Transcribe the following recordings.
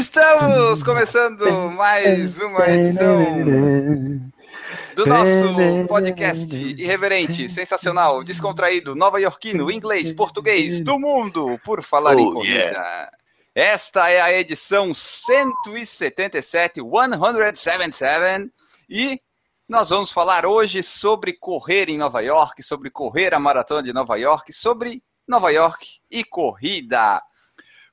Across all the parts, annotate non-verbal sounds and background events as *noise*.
Estamos começando mais uma edição do nosso podcast irreverente, sensacional, descontraído, nova-iorquino, inglês, português, do mundo, por falar em corrida. Esta é a edição 177, 177, e nós vamos falar hoje sobre correr em Nova York, sobre correr a maratona de Nova York, sobre Nova York e corrida.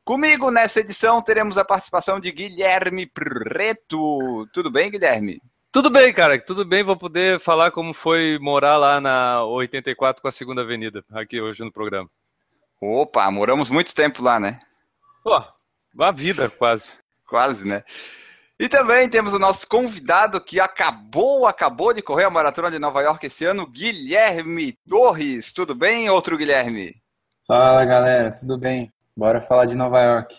Comigo nessa edição teremos a participação de Guilherme Preto. Tudo bem, Guilherme? Tudo bem, cara, tudo bem. Vou poder falar como foi morar lá na 84 com a Segunda Avenida, aqui hoje no programa. Opa, moramos muito tempo lá, né? Pô, uma vida quase. Quase, né? E também temos o nosso convidado que acabou, acabou de correr a maratona de Nova York esse ano, Guilherme Torres. Tudo bem, outro Guilherme? Fala, galera, tudo bem? Bora falar de Nova York.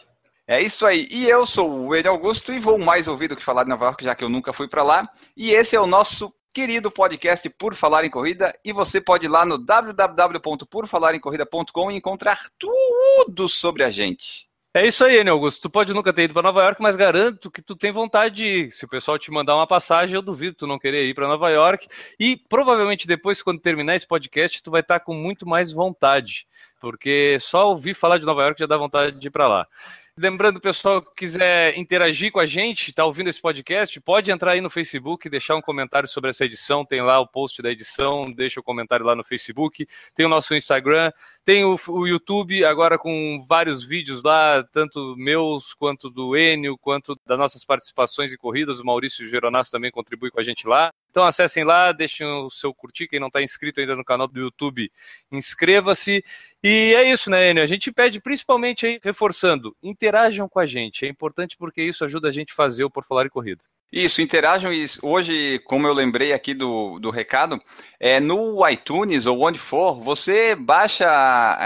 É isso aí. E eu sou o Ed Augusto e vou mais ouvir do que falar de Nova York, já que eu nunca fui para lá. E esse é o nosso querido podcast Por Falar em Corrida. E você pode ir lá no www.porfalaremcorrida.com e encontrar tudo sobre a gente. É isso aí, né, Augusto? Tu pode nunca ter ido para Nova York, mas garanto que tu tem vontade de ir. Se o pessoal te mandar uma passagem, eu duvido tu não querer ir para Nova York. E provavelmente depois, quando terminar esse podcast, tu vai estar com muito mais vontade, porque só ouvir falar de Nova York já dá vontade de ir para lá. Lembrando, pessoal, que quiser interagir com a gente, está ouvindo esse podcast, pode entrar aí no Facebook, deixar um comentário sobre essa edição. Tem lá o post da edição, deixa o comentário lá no Facebook. Tem o nosso Instagram, tem o, o YouTube, agora com vários vídeos lá, tanto meus quanto do Enio, quanto das nossas participações em corridas. O Maurício Geronasso também contribui com a gente lá. Então acessem lá, deixem o seu curtir. Quem não está inscrito ainda no canal do YouTube, inscreva-se. E é isso, né, Enio? A gente pede principalmente aí, reforçando, interajam com a gente. É importante porque isso ajuda a gente a fazer o Por Falar em Corrida. Isso, interajam e hoje, como eu lembrei aqui do, do recado, é no iTunes ou onde for, você baixa,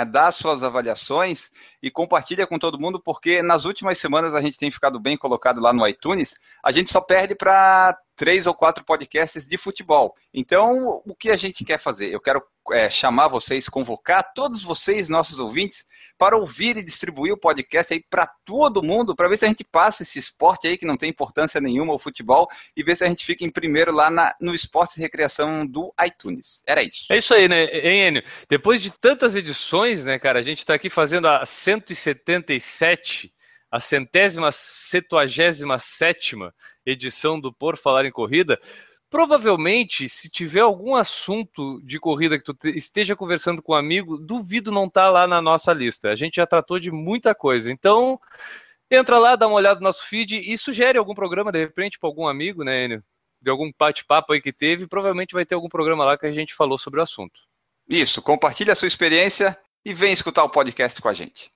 dá suas avaliações e compartilha com todo mundo, porque nas últimas semanas a gente tem ficado bem colocado lá no iTunes, a gente só perde para três ou quatro podcasts de futebol. Então, o que a gente quer fazer? Eu quero é, chamar vocês, convocar todos vocês, nossos ouvintes, para ouvir e distribuir o podcast aí para todo mundo, para ver se a gente passa esse esporte aí que não tem importância nenhuma, o futebol, e ver se a gente fica em primeiro lá na, no Esporte e Recreação do iTunes. Era isso. É isso aí, né, Enio? Depois de tantas edições, né, cara, a gente está aqui fazendo a 177 a centésima, setuagésima sétima edição do Por Falar em Corrida. Provavelmente, se tiver algum assunto de corrida que tu esteja conversando com um amigo, duvido não estar tá lá na nossa lista. A gente já tratou de muita coisa. Então, entra lá, dá uma olhada no nosso feed e sugere algum programa, de repente, para algum amigo, né, Enio? De algum bate-papo aí que teve, provavelmente vai ter algum programa lá que a gente falou sobre o assunto. Isso, compartilha a sua experiência e vem escutar o podcast com a gente.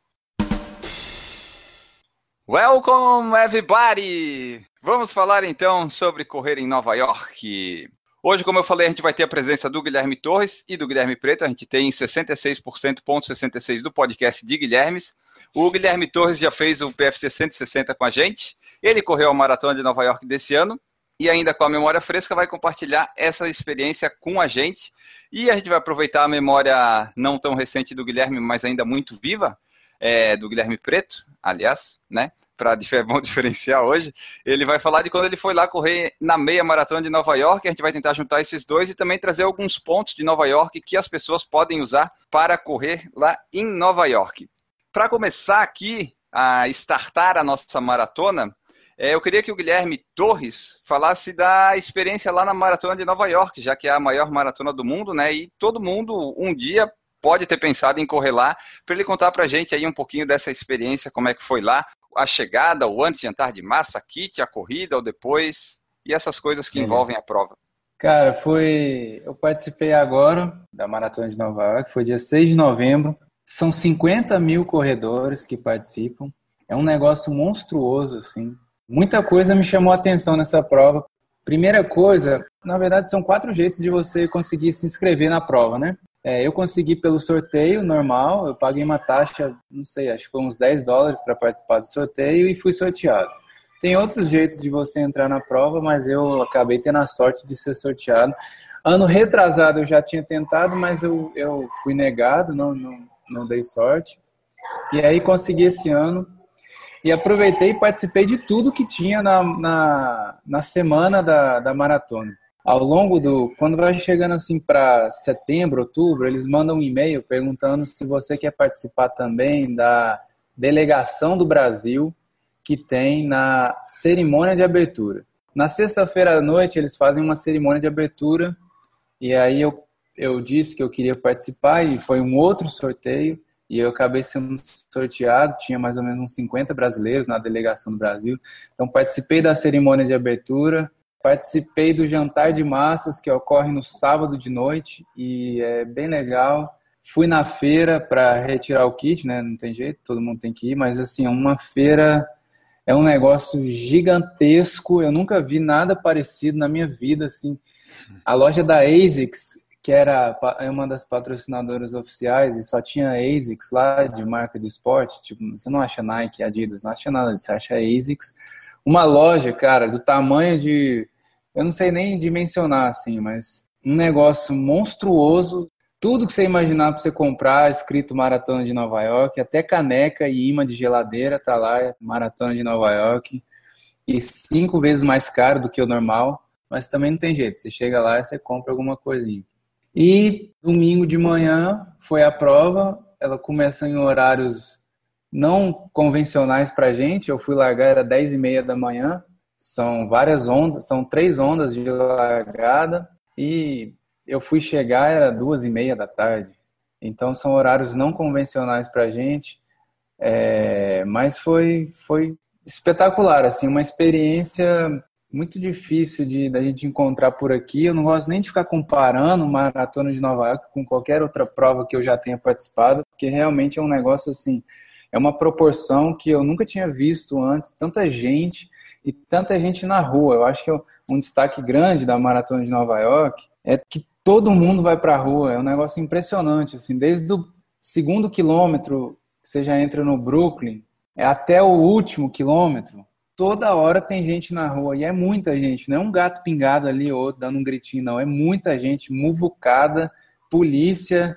Welcome everybody! Vamos falar então sobre correr em Nova York. Hoje, como eu falei, a gente vai ter a presença do Guilherme Torres e do Guilherme Preto. A gente tem 66%, ponto 66 do podcast de Guilhermes. O Guilherme Torres já fez o PFC 160 com a gente. Ele correu a maratona de Nova York desse ano e ainda com a memória fresca vai compartilhar essa experiência com a gente. E a gente vai aproveitar a memória não tão recente do Guilherme, mas ainda muito viva, é, do Guilherme Preto, aliás, né? Para é bom *laughs* diferenciar hoje, ele vai falar de quando ele foi lá correr na meia maratona de Nova York. A gente vai tentar juntar esses dois e também trazer alguns pontos de Nova York que as pessoas podem usar para correr lá em Nova York. Para começar aqui a startar a nossa maratona, é, eu queria que o Guilherme Torres falasse da experiência lá na maratona de Nova York, já que é a maior maratona do mundo, né? E todo mundo um dia pode ter pensado em correr lá, para ele contar para a gente aí um pouquinho dessa experiência, como é que foi lá, a chegada, o antes de entrar de massa, kit, a corrida, ou depois, e essas coisas que envolvem a prova. Cara, foi. Eu participei agora da Maratona de Nova York, foi dia 6 de novembro. São 50 mil corredores que participam. É um negócio monstruoso, assim. Muita coisa me chamou a atenção nessa prova. Primeira coisa, na verdade, são quatro jeitos de você conseguir se inscrever na prova, né? É, eu consegui pelo sorteio normal, eu paguei uma taxa, não sei, acho que foi uns 10 dólares para participar do sorteio e fui sorteado. Tem outros jeitos de você entrar na prova, mas eu acabei tendo a sorte de ser sorteado. Ano retrasado eu já tinha tentado, mas eu, eu fui negado, não, não, não dei sorte. E aí consegui esse ano e aproveitei e participei de tudo que tinha na, na, na semana da, da maratona. Ao longo do. Quando vai chegando assim para setembro, outubro, eles mandam um e-mail perguntando se você quer participar também da delegação do Brasil que tem na cerimônia de abertura. Na sexta-feira à noite, eles fazem uma cerimônia de abertura e aí eu, eu disse que eu queria participar e foi um outro sorteio e eu acabei sendo sorteado, tinha mais ou menos uns 50 brasileiros na delegação do Brasil. Então participei da cerimônia de abertura, participei do jantar de massas que ocorre no sábado de noite e é bem legal. Fui na feira para retirar o kit, né? Não tem jeito, todo mundo tem que ir, mas assim, é uma feira é um negócio gigantesco. Eu nunca vi nada parecido na minha vida assim. A loja da ASICS que era é uma das patrocinadoras oficiais e só tinha ASICS lá de marca de esporte, tipo, você não acha Nike, Adidas, não acha nada você acha ASICS. Uma loja, cara, do tamanho de, eu não sei nem dimensionar assim, mas um negócio monstruoso, tudo que você imaginar para você comprar, escrito Maratona de Nova York, até caneca e imã de geladeira tá lá, Maratona de Nova York, e cinco vezes mais caro do que o normal, mas também não tem jeito, você chega lá e você compra alguma coisinha. E domingo de manhã foi a prova, ela começa em horários não convencionais para gente. Eu fui largar, era 10 e meia da manhã. São várias ondas, são três ondas de largada. E eu fui chegar, era duas e meia da tarde. Então são horários não convencionais para gente. É, mas foi, foi espetacular, assim, uma experiência muito difícil de da gente encontrar por aqui. Eu não gosto nem de ficar comparando maratona de Nova York com qualquer outra prova que eu já tenha participado, porque realmente é um negócio assim, é uma proporção que eu nunca tinha visto antes, tanta gente e tanta gente na rua. Eu acho que é um destaque grande da maratona de Nova York é que todo mundo vai para a rua. É um negócio impressionante, assim, desde o segundo quilômetro que você já entra no Brooklyn é até o último quilômetro toda hora tem gente na rua, e é muita gente, não é um gato pingado ali ou dando um gritinho, não, é muita gente, muvucada, polícia,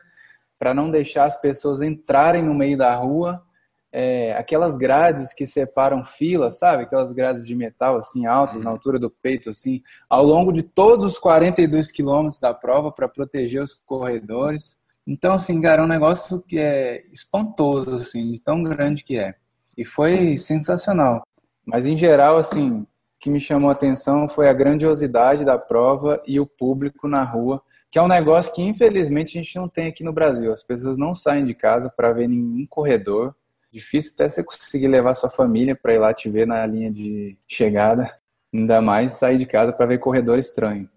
para não deixar as pessoas entrarem no meio da rua, é, aquelas grades que separam filas, sabe? Aquelas grades de metal, assim, altas, uhum. na altura do peito, assim, ao longo de todos os 42 quilômetros da prova, para proteger os corredores. Então, assim, cara, é um negócio que é espantoso, assim, de tão grande que é. E foi sensacional. Mas, em geral, assim, o que me chamou a atenção foi a grandiosidade da prova e o público na rua, que é um negócio que, infelizmente, a gente não tem aqui no Brasil. As pessoas não saem de casa para ver nenhum corredor. Difícil até você conseguir levar sua família para ir lá te ver na linha de chegada. Ainda mais sair de casa para ver corredor estranho.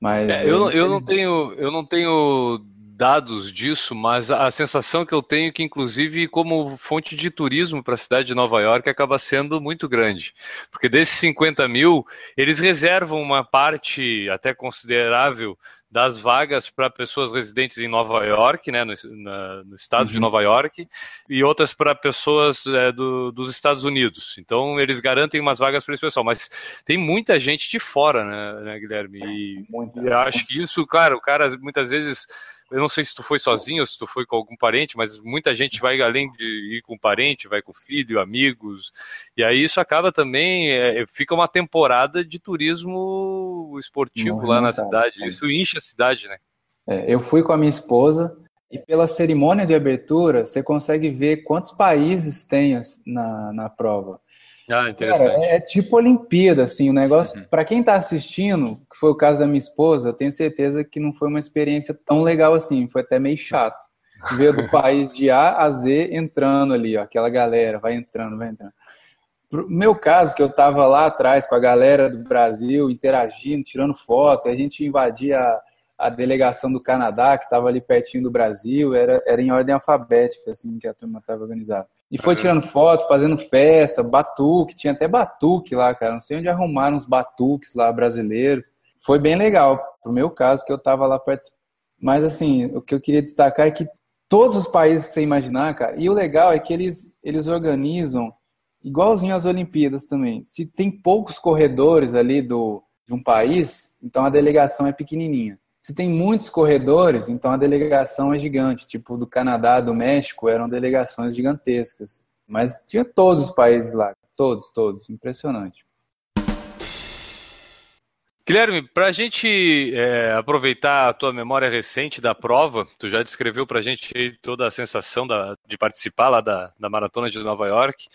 Mas é, eu, eu não tenho eu não tenho dados disso, mas a sensação que eu tenho é que, inclusive, como fonte de turismo para a cidade de Nova York, acaba sendo muito grande. Porque desses 50 mil, eles reservam uma parte até considerável das vagas para pessoas residentes em Nova York, né, no, na, no estado uhum. de Nova York, e outras para pessoas é, do, dos Estados Unidos. Então, eles garantem umas vagas para esse pessoal. Mas tem muita gente de fora, né, né Guilherme? E, e acho que isso, claro, o cara muitas vezes eu não sei se tu foi sozinho ou se tu foi com algum parente, mas muita gente vai além de ir com parente, vai com filho, amigos, e aí isso acaba também, é, fica uma temporada de turismo esportivo lá na cidade, isso enche a cidade, né? É, eu fui com a minha esposa e pela cerimônia de abertura você consegue ver quantos países tem na, na prova. Ah, interessante. Cara, é, é, tipo Olimpíada, assim, o negócio. Uhum. Para quem está assistindo, que foi o caso da minha esposa, eu tenho certeza que não foi uma experiência tão legal assim, foi até meio chato. Ver do *laughs* país de A a Z entrando ali, ó, aquela galera, vai entrando, vai entrando. Pro meu caso, que eu estava lá atrás com a galera do Brasil, interagindo, tirando foto, a gente invadia a, a delegação do Canadá, que estava ali pertinho do Brasil, era, era em ordem alfabética, assim, que a turma estava organizada. E foi tirando foto, fazendo festa, batuque, tinha até batuque lá, cara. Não sei onde arrumaram os batuques lá brasileiros. Foi bem legal, pro meu caso, que eu tava lá participando. Mas, assim, o que eu queria destacar é que todos os países que você imaginar, cara, e o legal é que eles, eles organizam igualzinho às Olimpíadas também. Se tem poucos corredores ali do, de um país, então a delegação é pequenininha. Se tem muitos corredores, então a delegação é gigante. Tipo, do Canadá, do México, eram delegações gigantescas. Mas tinha todos os países lá. Todos, todos. Impressionante. Guilherme, para a gente é, aproveitar a tua memória recente da prova, tu já descreveu para a gente toda a sensação da, de participar lá da, da Maratona de Nova York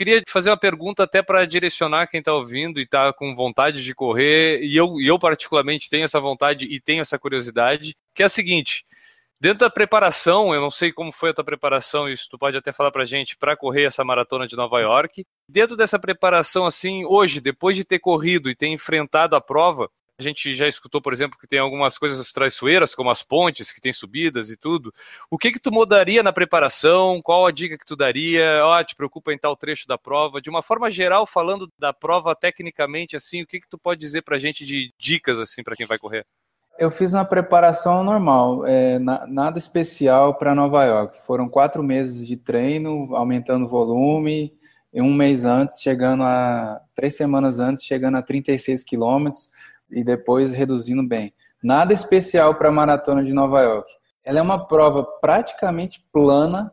queria fazer uma pergunta até para direcionar quem está ouvindo e está com vontade de correr, e eu, eu particularmente tenho essa vontade e tenho essa curiosidade, que é a seguinte, dentro da preparação, eu não sei como foi a tua preparação, isso tu pode até falar para gente, para correr essa maratona de Nova York, dentro dessa preparação, assim, hoje, depois de ter corrido e ter enfrentado a prova, a gente já escutou, por exemplo, que tem algumas coisas traiçoeiras, como as pontes, que tem subidas e tudo. O que que tu mudaria na preparação? Qual a dica que tu daria? Ó, oh, te preocupa em tal trecho da prova? De uma forma geral, falando da prova tecnicamente, assim, o que que tu pode dizer pra gente de dicas, assim, para quem vai correr? Eu fiz uma preparação normal, é, na, nada especial para Nova York. Foram quatro meses de treino, aumentando o volume, e um mês antes, chegando a. três semanas antes, chegando a 36 quilômetros e depois reduzindo bem. Nada especial para a maratona de Nova York. Ela é uma prova praticamente plana.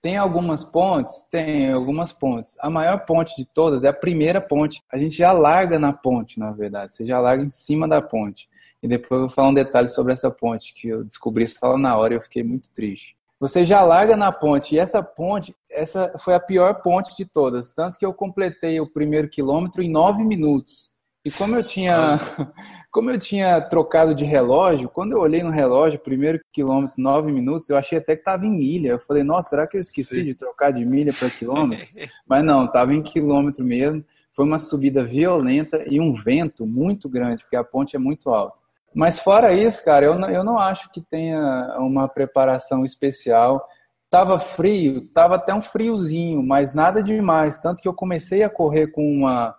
Tem algumas pontes? Tem algumas pontes. A maior ponte de todas é a primeira ponte. A gente já larga na ponte, na verdade. Você já larga em cima da ponte. E depois eu vou falar um detalhe sobre essa ponte, que eu descobri isso lá na hora e eu fiquei muito triste. Você já larga na ponte. E essa ponte, essa foi a pior ponte de todas. Tanto que eu completei o primeiro quilômetro em nove minutos. E como eu tinha, *laughs* como eu tinha trocado de relógio, quando eu olhei no relógio, primeiro quilômetro, nove minutos, eu achei até que estava em milha. Eu falei, nossa, será que eu esqueci Sim. de trocar de milha para quilômetro? Mas não, estava em quilômetro mesmo. Foi uma subida violenta e um vento muito grande, porque a ponte é muito alta. Mas fora isso, cara, eu não, eu não acho que tenha uma preparação especial. Tava frio, tava até um friozinho, mas nada demais. Tanto que eu comecei a correr com uma,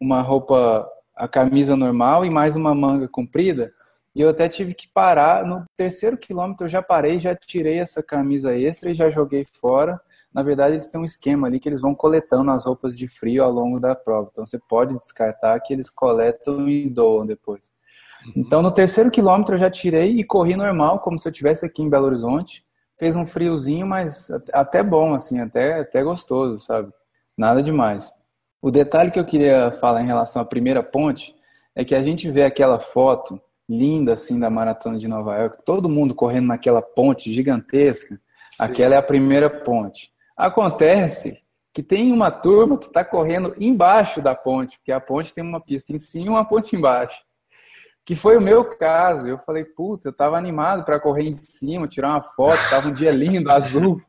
uma roupa a camisa normal e mais uma manga comprida. E eu até tive que parar. No terceiro quilômetro eu já parei, já tirei essa camisa extra e já joguei fora. Na verdade, eles têm um esquema ali que eles vão coletando as roupas de frio ao longo da prova. Então você pode descartar que eles coletam e doam depois. Uhum. Então no terceiro quilômetro eu já tirei e corri normal, como se eu estivesse aqui em Belo Horizonte. Fez um friozinho, mas até bom, assim, até, até gostoso, sabe? Nada demais. O detalhe que eu queria falar em relação à primeira ponte é que a gente vê aquela foto linda assim da maratona de Nova York, todo mundo correndo naquela ponte gigantesca. Sim. Aquela é a primeira ponte. Acontece que tem uma turma que está correndo embaixo da ponte, porque a ponte tem uma pista em cima e uma ponte embaixo. Que foi o meu caso. Eu falei, puta, eu estava animado para correr em cima, tirar uma foto, estava um dia lindo, *laughs* azul.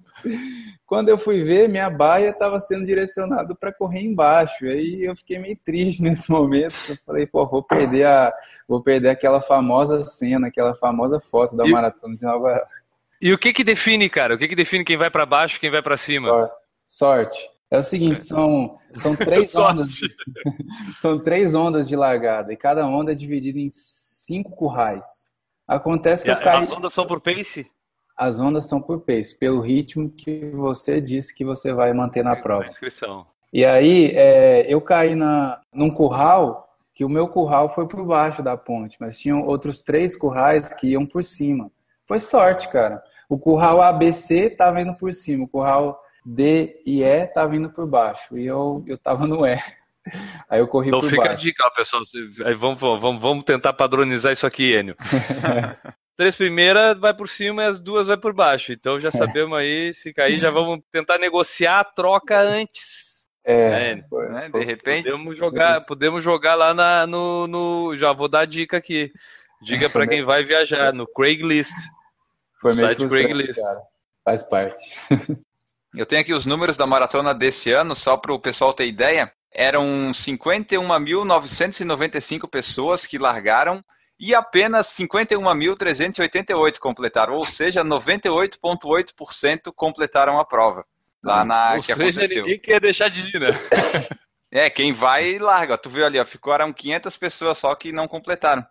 Quando eu fui ver, minha baia estava sendo direcionada para correr embaixo. Aí eu fiquei meio triste *laughs* nesse momento. Eu falei, pô, vou perder a, vou perder aquela famosa cena, aquela famosa foto da e, maratona de Nova. E o que que define, cara? O que que define quem vai para baixo, quem vai para cima? Sorte. É o seguinte, são, são três *laughs* ondas. *laughs* são três ondas de largada e cada onda é dividida em cinco currais. Acontece que e eu caí... As ondas são por pace? As ondas são por pace, pelo ritmo que você disse que você vai manter Sim, na prova. Inscrição. E aí, é, eu caí na, num curral, que o meu curral foi por baixo da ponte, mas tinham outros três currais que iam por cima. Foi sorte, cara. O curral ABC estava indo por cima, o curral D e E estava indo por baixo, e eu, eu tava no E. *laughs* Aí eu corri então por fica baixo. a dica, pessoal. Vamos, vamos, vamos tentar padronizar isso aqui, Enio. *laughs* três primeiras vai por cima e as duas vai por baixo. Então já é. sabemos aí, se cair, já vamos tentar negociar a troca antes. É, né? né? de repente. Podemos jogar, podemos jogar lá na, no, no. Já vou dar a dica aqui. Diga para quem vai viajar no Craigslist. Foi meio site Craigslist. Cara. Faz parte. *laughs* Eu tenho aqui os números da maratona desse ano, só para o pessoal ter ideia. Eram 51.995 pessoas que largaram e apenas 51.388 completaram, ou seja, 98,8% completaram a prova. lá na Ou que seja, aconteceu. ninguém quer deixar de ir, né? *laughs* É, quem vai larga. Tu viu ali, ó, ficaram 500 pessoas só que não completaram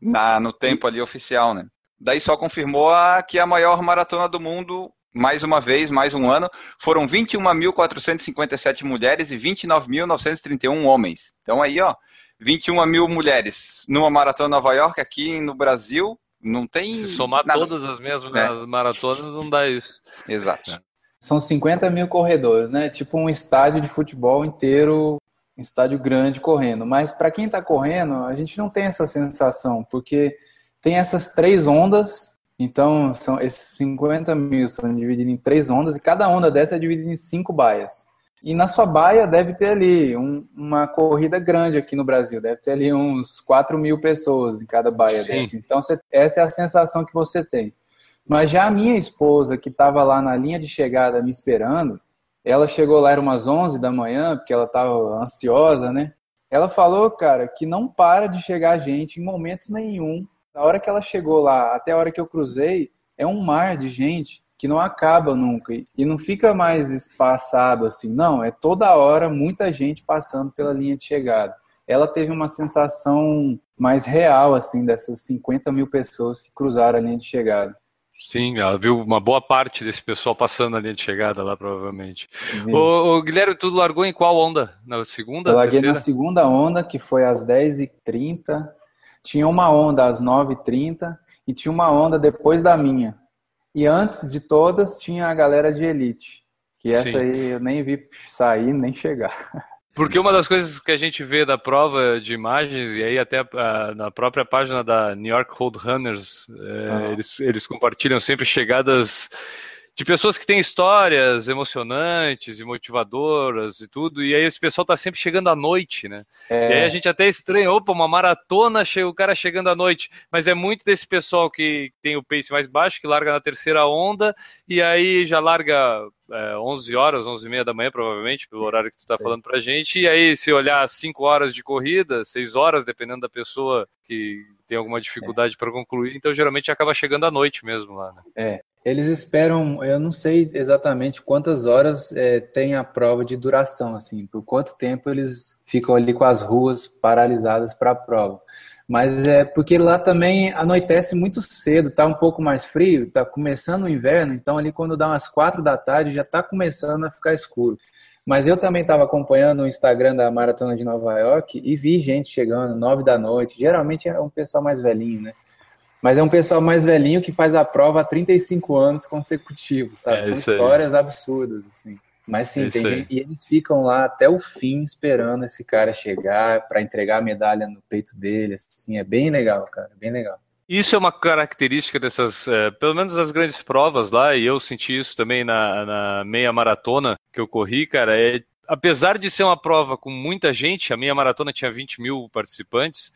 na, no tempo ali oficial, né? Daí só confirmou a, que a maior maratona do mundo, mais uma vez, mais um ano, foram 21.457 mulheres e 29.931 homens. Então aí, ó, 21 mil mulheres numa maratona Nova York, aqui no Brasil, não tem. Se somar nada. todas as mesmas É. maratonas, não dá isso. Exato. São 50 mil corredores, né? Tipo um estádio de futebol inteiro, um estádio grande correndo. Mas para quem está correndo, a gente não tem essa sensação, porque tem essas três ondas. Então, são esses 50 mil são divididos em três ondas e cada onda dessa é dividida em cinco baias. E na sua baia deve ter ali um- uma corrida grande aqui no Brasil, deve ter ali uns 4 mil pessoas em cada baia Sim. dessa. Então, você- essa é a sensação que você tem. Mas já a minha esposa, que estava lá na linha de chegada me esperando, ela chegou lá, era umas 11 da manhã, porque ela estava ansiosa, né? Ela falou, cara, que não para de chegar gente em momento nenhum. Da hora que ela chegou lá até a hora que eu cruzei, é um mar de gente que não acaba nunca e- não fica mais espaçado assim. Não, é toda hora muita gente passando pela linha de chegada. Ela teve uma sensação mais real, assim, dessas 50 mil pessoas que cruzaram a linha de chegada. Sim, ela viu uma boa parte desse pessoal passando na linha de chegada lá, provavelmente. Ô, ô, Guilherme, tu largou em qual onda? Na segunda? Eu larguei terceira? na segunda onda, que foi às 10h30. Tinha uma onda às 9h30 e tinha uma onda depois da minha. E antes de todas, tinha a galera de elite. Que essa Sim. aí eu nem vi sair, nem chegar. *laughs* Porque uma das coisas que a gente vê da prova de imagens, e aí até na própria página da New York Road Runners, eh, Ah. eles, eles compartilham sempre chegadas de pessoas que têm histórias emocionantes e motivadoras e tudo, e aí esse pessoal tá sempre chegando à noite, né? E aí É, a gente até estranha, opa, uma maratona, o cara chegando à noite. Mas é muito desse pessoal que tem o pace mais baixo, que larga na terceira onda, e aí já larga é, 11 horas, 11 e meia da manhã, provavelmente, pelo horário que tu tá É. falando pra gente. E aí, se olhar 5 horas de corrida, 6 horas, dependendo da pessoa que tem alguma dificuldade para concluir, então geralmente acaba chegando à noite mesmo lá, né? Eles esperam, eu não sei exatamente quantas horas é, tem a prova de duração, assim, por quanto tempo eles ficam ali com as ruas paralisadas para a prova. Mas é porque lá também anoitece muito cedo, tá um pouco mais frio, tá começando o inverno, então ali quando dá umas quatro da tarde já tá começando a ficar escuro. Mas eu também estava acompanhando o Instagram da Maratona de Nova York e vi gente chegando nove da noite. Geralmente é um pessoal mais velhinho, né? Mas é um pessoal mais velhinho que faz a prova há 35 anos consecutivos, sabe? É São isso aí. histórias absurdas, assim. Mas sim, É tem gente, e eles ficam lá até o fim esperando esse cara chegar para entregar a medalha no peito dele, assim, é bem legal, cara, bem legal. Isso é uma característica dessas, eh, pelo menos das grandes provas lá, e eu senti isso também na, na meia maratona que eu corri, cara. É, apesar de ser uma prova com muita gente, a meia maratona tinha 20 mil participantes,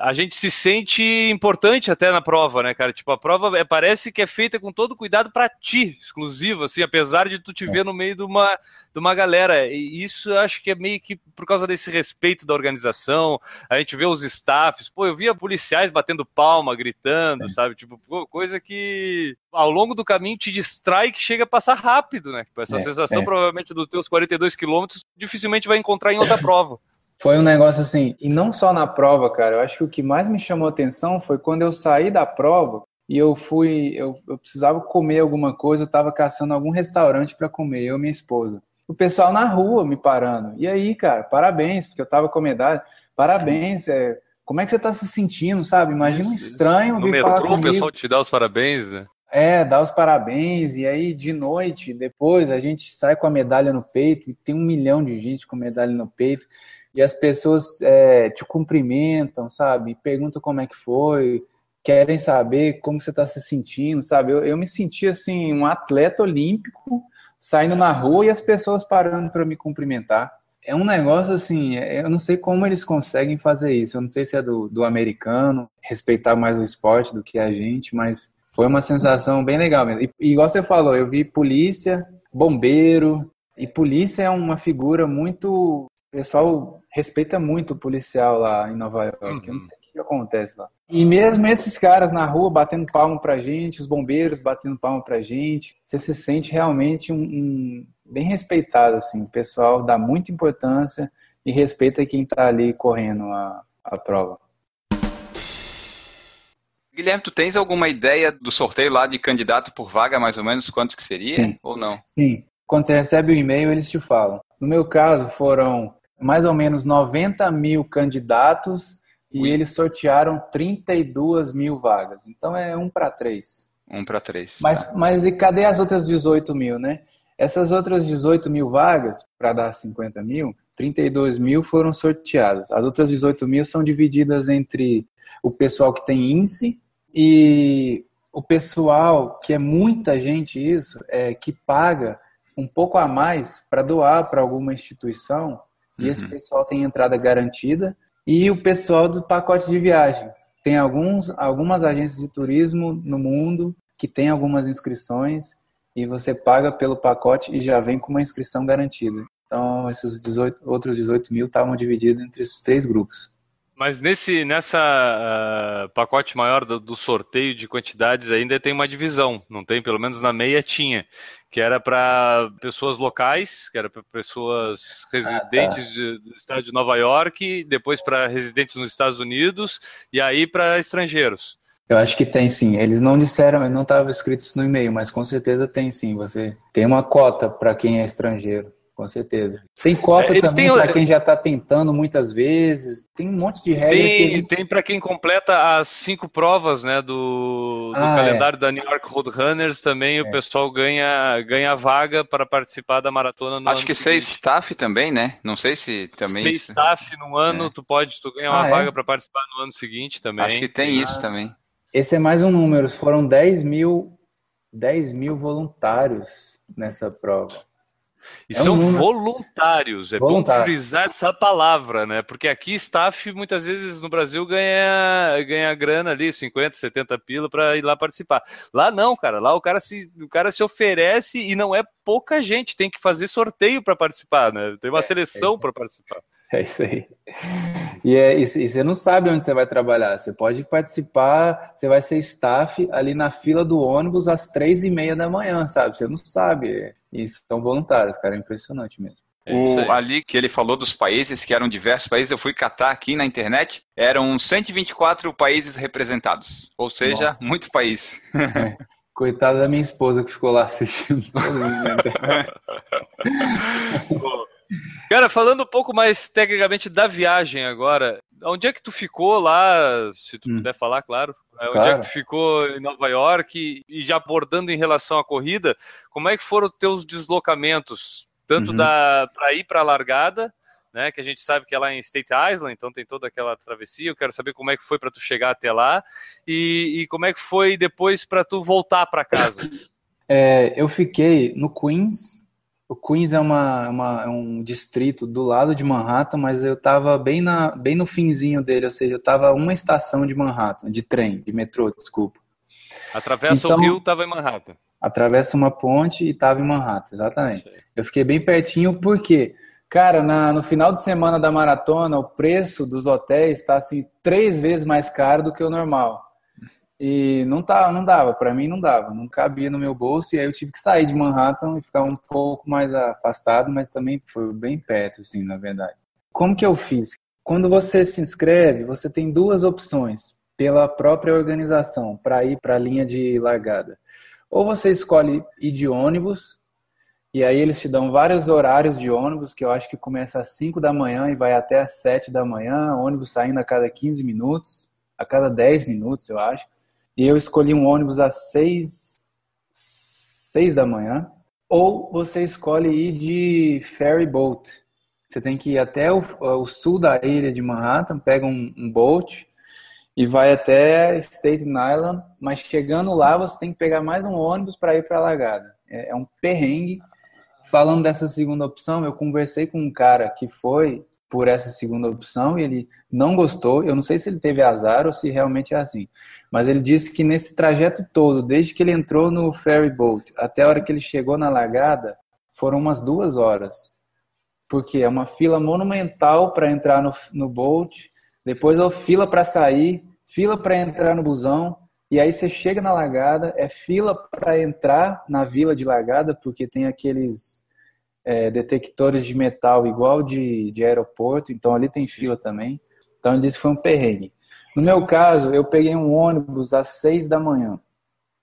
a gente se sente importante até na prova, né, cara? Tipo, a prova é, parece que é feita com todo cuidado para ti, exclusivo, assim, apesar de tu te ver no meio de uma, de uma galera. E isso eu acho que é meio que por causa desse respeito da organização, a gente vê os staffs, pô, eu via policiais batendo palma, gritando, sabe? Tipo, coisa que ao longo do caminho te distrai que chega a passar rápido, né? Essa É, sensação, é. provavelmente, dos teus 42 quilômetros, dificilmente vai encontrar em outra prova. Foi um negócio assim, e não só na prova, cara. Eu acho que o que mais me chamou atenção foi quando eu saí da prova e eu fui, eu, eu precisava comer alguma coisa, eu estava caçando algum restaurante para comer, eu e minha esposa. O pessoal na rua me parando. E aí, cara, parabéns, porque eu estava com medalha. Parabéns, é, como é que você está se sentindo, sabe? Imagina um estranho No vir falar metrô, o pessoal te dá os parabéns, né? É, dá os parabéns, e aí de noite, depois, a gente sai com a medalha no peito, e tem um milhão de gente com medalha no peito, e as pessoas é, te cumprimentam, sabe? Perguntam como é que foi, querem saber como você está se sentindo, sabe? Eu, eu me senti assim, um atleta olímpico saindo na rua e as pessoas parando para me cumprimentar. É um negócio assim, eu não sei como eles conseguem fazer isso. Eu não sei se é do, do americano, respeitar mais o esporte do que a gente, mas foi uma sensação bem legal mesmo. E, e igual você falou, eu vi polícia, bombeiro, e polícia é uma figura muito. O pessoal respeita muito o policial lá em Nova York. Eu Uhum. não sei o que acontece lá. E mesmo esses caras na rua batendo palma pra gente, os bombeiros batendo palma pra gente, você se sente realmente um, um- bem respeitado, assim. O pessoal dá muita importância e respeita quem está ali correndo a, a prova. Guilherme, tu tens alguma ideia do sorteio lá de candidato por vaga, mais ou menos, quanto que seria, Sim. ou não? Sim. Quando você recebe o e-mail, eles te falam. No meu caso, foram mais ou menos 90 mil candidatos e Ui. eles sortearam 32 mil vagas. Então é um para três. Um para três. Mas, tá. mas e cadê as outras 18 mil, né? Essas outras 18 mil vagas, para dar 50 mil, 32 mil foram sorteadas. As outras 18 mil são divididas entre o pessoal que tem índice e o pessoal, que é muita gente isso, é, que paga um pouco a mais para doar para alguma instituição, e esse Uhum. pessoal tem entrada garantida, e o pessoal do pacote de viagens. Tem alguns, algumas agências de turismo no mundo que tem algumas inscrições e você paga pelo pacote e já vem com uma inscrição garantida. Então, esses 18, outros 18 mil estavam divididos entre esses três grupos. Mas nesse nessa ah, pacote maior do, do sorteio de quantidades ainda tem uma divisão, não tem? Pelo menos na meia tinha, que era para pessoas locais, que era para pessoas residentes de- do estado de Nova York, depois para residentes nos Estados Unidos e aí para estrangeiros. Eu acho que tem sim. Eles não disseram, não estava escrito isso no e-mail, mas com certeza tem sim. Você tem uma cota para quem é estrangeiro, com certeza. Tem cota É, também para quem já está tentando muitas vezes. Tem um monte de regra que Tem, eles... tem para quem completa as cinco provas né, do, do Ah, calendário da New York Roadrunners, também o É. pessoal ganha, ganha vaga para participar da maratona no Acho ano que seis staff também, né? Não sei se também. Seis staff no ano, É. tu pode, tu ganha uma Ah, é? vaga para participar no ano seguinte também. Acho que tem isso também. Esse é mais um número. Foram 10 mil, 10 mil voluntários nessa prova. E É um são número- voluntários, é Voluntário. bom frisar essa palavra, né? Porque aqui staff muitas vezes no Brasil ganha, ganha grana ali, 50, 70 pila para ir lá participar. Lá não, cara, lá o cara se, o cara se oferece e não é pouca gente, tem que fazer sorteio para participar, né? Tem uma seleção para participar. *laughs* É isso aí. E, é, e, e você não sabe onde você vai trabalhar. Você pode participar, você vai ser staff ali na fila do ônibus às três e meia da manhã, sabe? Você não sabe. E são voluntários, cara. É impressionante mesmo. É O, ali que ele falou dos países, que eram diversos países, eu fui catar aqui na internet, eram 124 países representados. Ou seja, Nossa. muito país. Coitada da minha esposa que ficou lá assistindo. *laughs* *laughs* Cara, falando um pouco mais tecnicamente da viagem agora, onde é que tu ficou lá, se tu Hum. puder falar, claro. É, Onde é que tu ficou em Nova York e já abordando em relação à corrida, como é que foram os teus deslocamentos, tanto Uhum. da para ir para a largada, né, que a gente sabe que é lá em State Island, então tem toda aquela travessia, eu quero saber como é que foi para tu chegar até lá e, e como é que foi depois para tu voltar para casa. *coughs* É, eu fiquei no Queens. O Queens é, uma, uma- é um distrito do lado de Manhattan, mas eu estava bem, na, bem no finzinho dele, ou seja, eu estava uma estação de Manhattan, de trem, de metrô, desculpa. Atravessa Então- o rio, tava em Manhattan. Atravessa uma ponte e estava em Manhattan, exatamente. Eu fiquei bem pertinho porque, cara, na- no final de semana da maratona, o preço dos hotéis está assim três vezes mais caro do que o normal. E não tá, não dava, para mim não dava, não cabia no meu bolso e aí eu tive que sair de Manhattan e ficar um pouco mais afastado, mas também foi bem perto, assim, na verdade. Como que eu fiz? Quando você se inscreve, você tem duas opções pela própria organização para ir para a linha de largada. Ou você escolhe ir de ônibus, e aí eles te dão vários horários de ônibus, que eu acho que começa às 5 da manhã e vai até às 7 da manhã, ônibus saindo a cada 15 minutos, a cada 10 minutos, eu acho. E eu escolhi um ônibus às 6, 6 da manhã. Ou você escolhe ir de ferry boat. Você tem que ir até o, o sul da ilha de Manhattan, pega um, um boat e vai até Staten Island, mas chegando lá você tem que pegar mais um ônibus para ir para a largada. É, é um perrengue. Falando dessa segunda opção, eu conversei com um cara que foi por essa segunda opção e ele não gostou. Eu não sei se ele teve azar ou se realmente é assim, mas ele disse que nesse trajeto todo, desde que ele entrou no ferry boat até a hora que ele chegou na largada, foram umas duas horas. Porque é uma fila monumental para entrar no, no boat, depois é fila para sair, fila para entrar no busão, e aí você chega na largada, é fila para entrar na vila de largada, porque tem aqueles é, detectores de metal igual de, de aeroporto, então ali tem fila também. Então ele disse que foi um perrengue. No meu caso, eu peguei um ônibus às seis da manhã.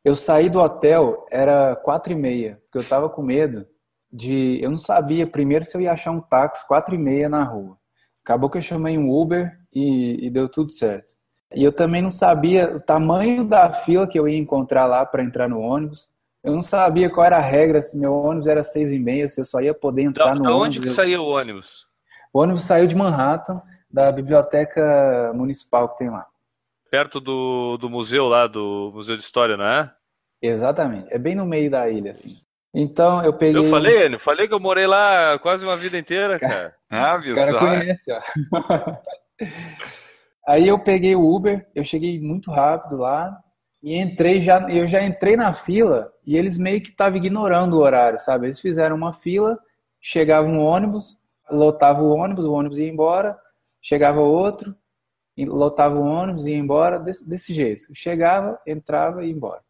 Eu saí do hotel, era quatro e meia, porque eu estava com medo de... Eu não sabia primeiro se eu ia achar um táxi quatro e meia na rua. Acabou que eu chamei um Uber e, e deu tudo certo. E eu também não sabia o tamanho da fila que eu ia encontrar lá para entrar no ônibus. Eu não sabia qual era a regra, se meu ônibus era seis e meia, se eu só ia poder entrar da, no da ônibus. onde que saiu o ônibus? O ônibus saiu de Manhattan, da biblioteca municipal que tem lá. Perto do, do museu lá, do Museu de História, não é? Exatamente. É bem no meio da ilha, assim. Então eu peguei. Eu falei, Enio, falei que eu morei lá quase uma vida inteira, cara. *laughs* Ah, viu O cara só? conhece, ó. *laughs* Aí eu peguei o Uber, eu cheguei muito rápido lá e entrei já, eu já entrei na fila e eles meio que estavam ignorando o horário, sabe? Eles fizeram uma fila, chegava um ônibus, lotava o ônibus, o ônibus ia embora, chegava outro, lotava o ônibus, ia embora, desse, desse jeito. Chegava, entrava e ia embora.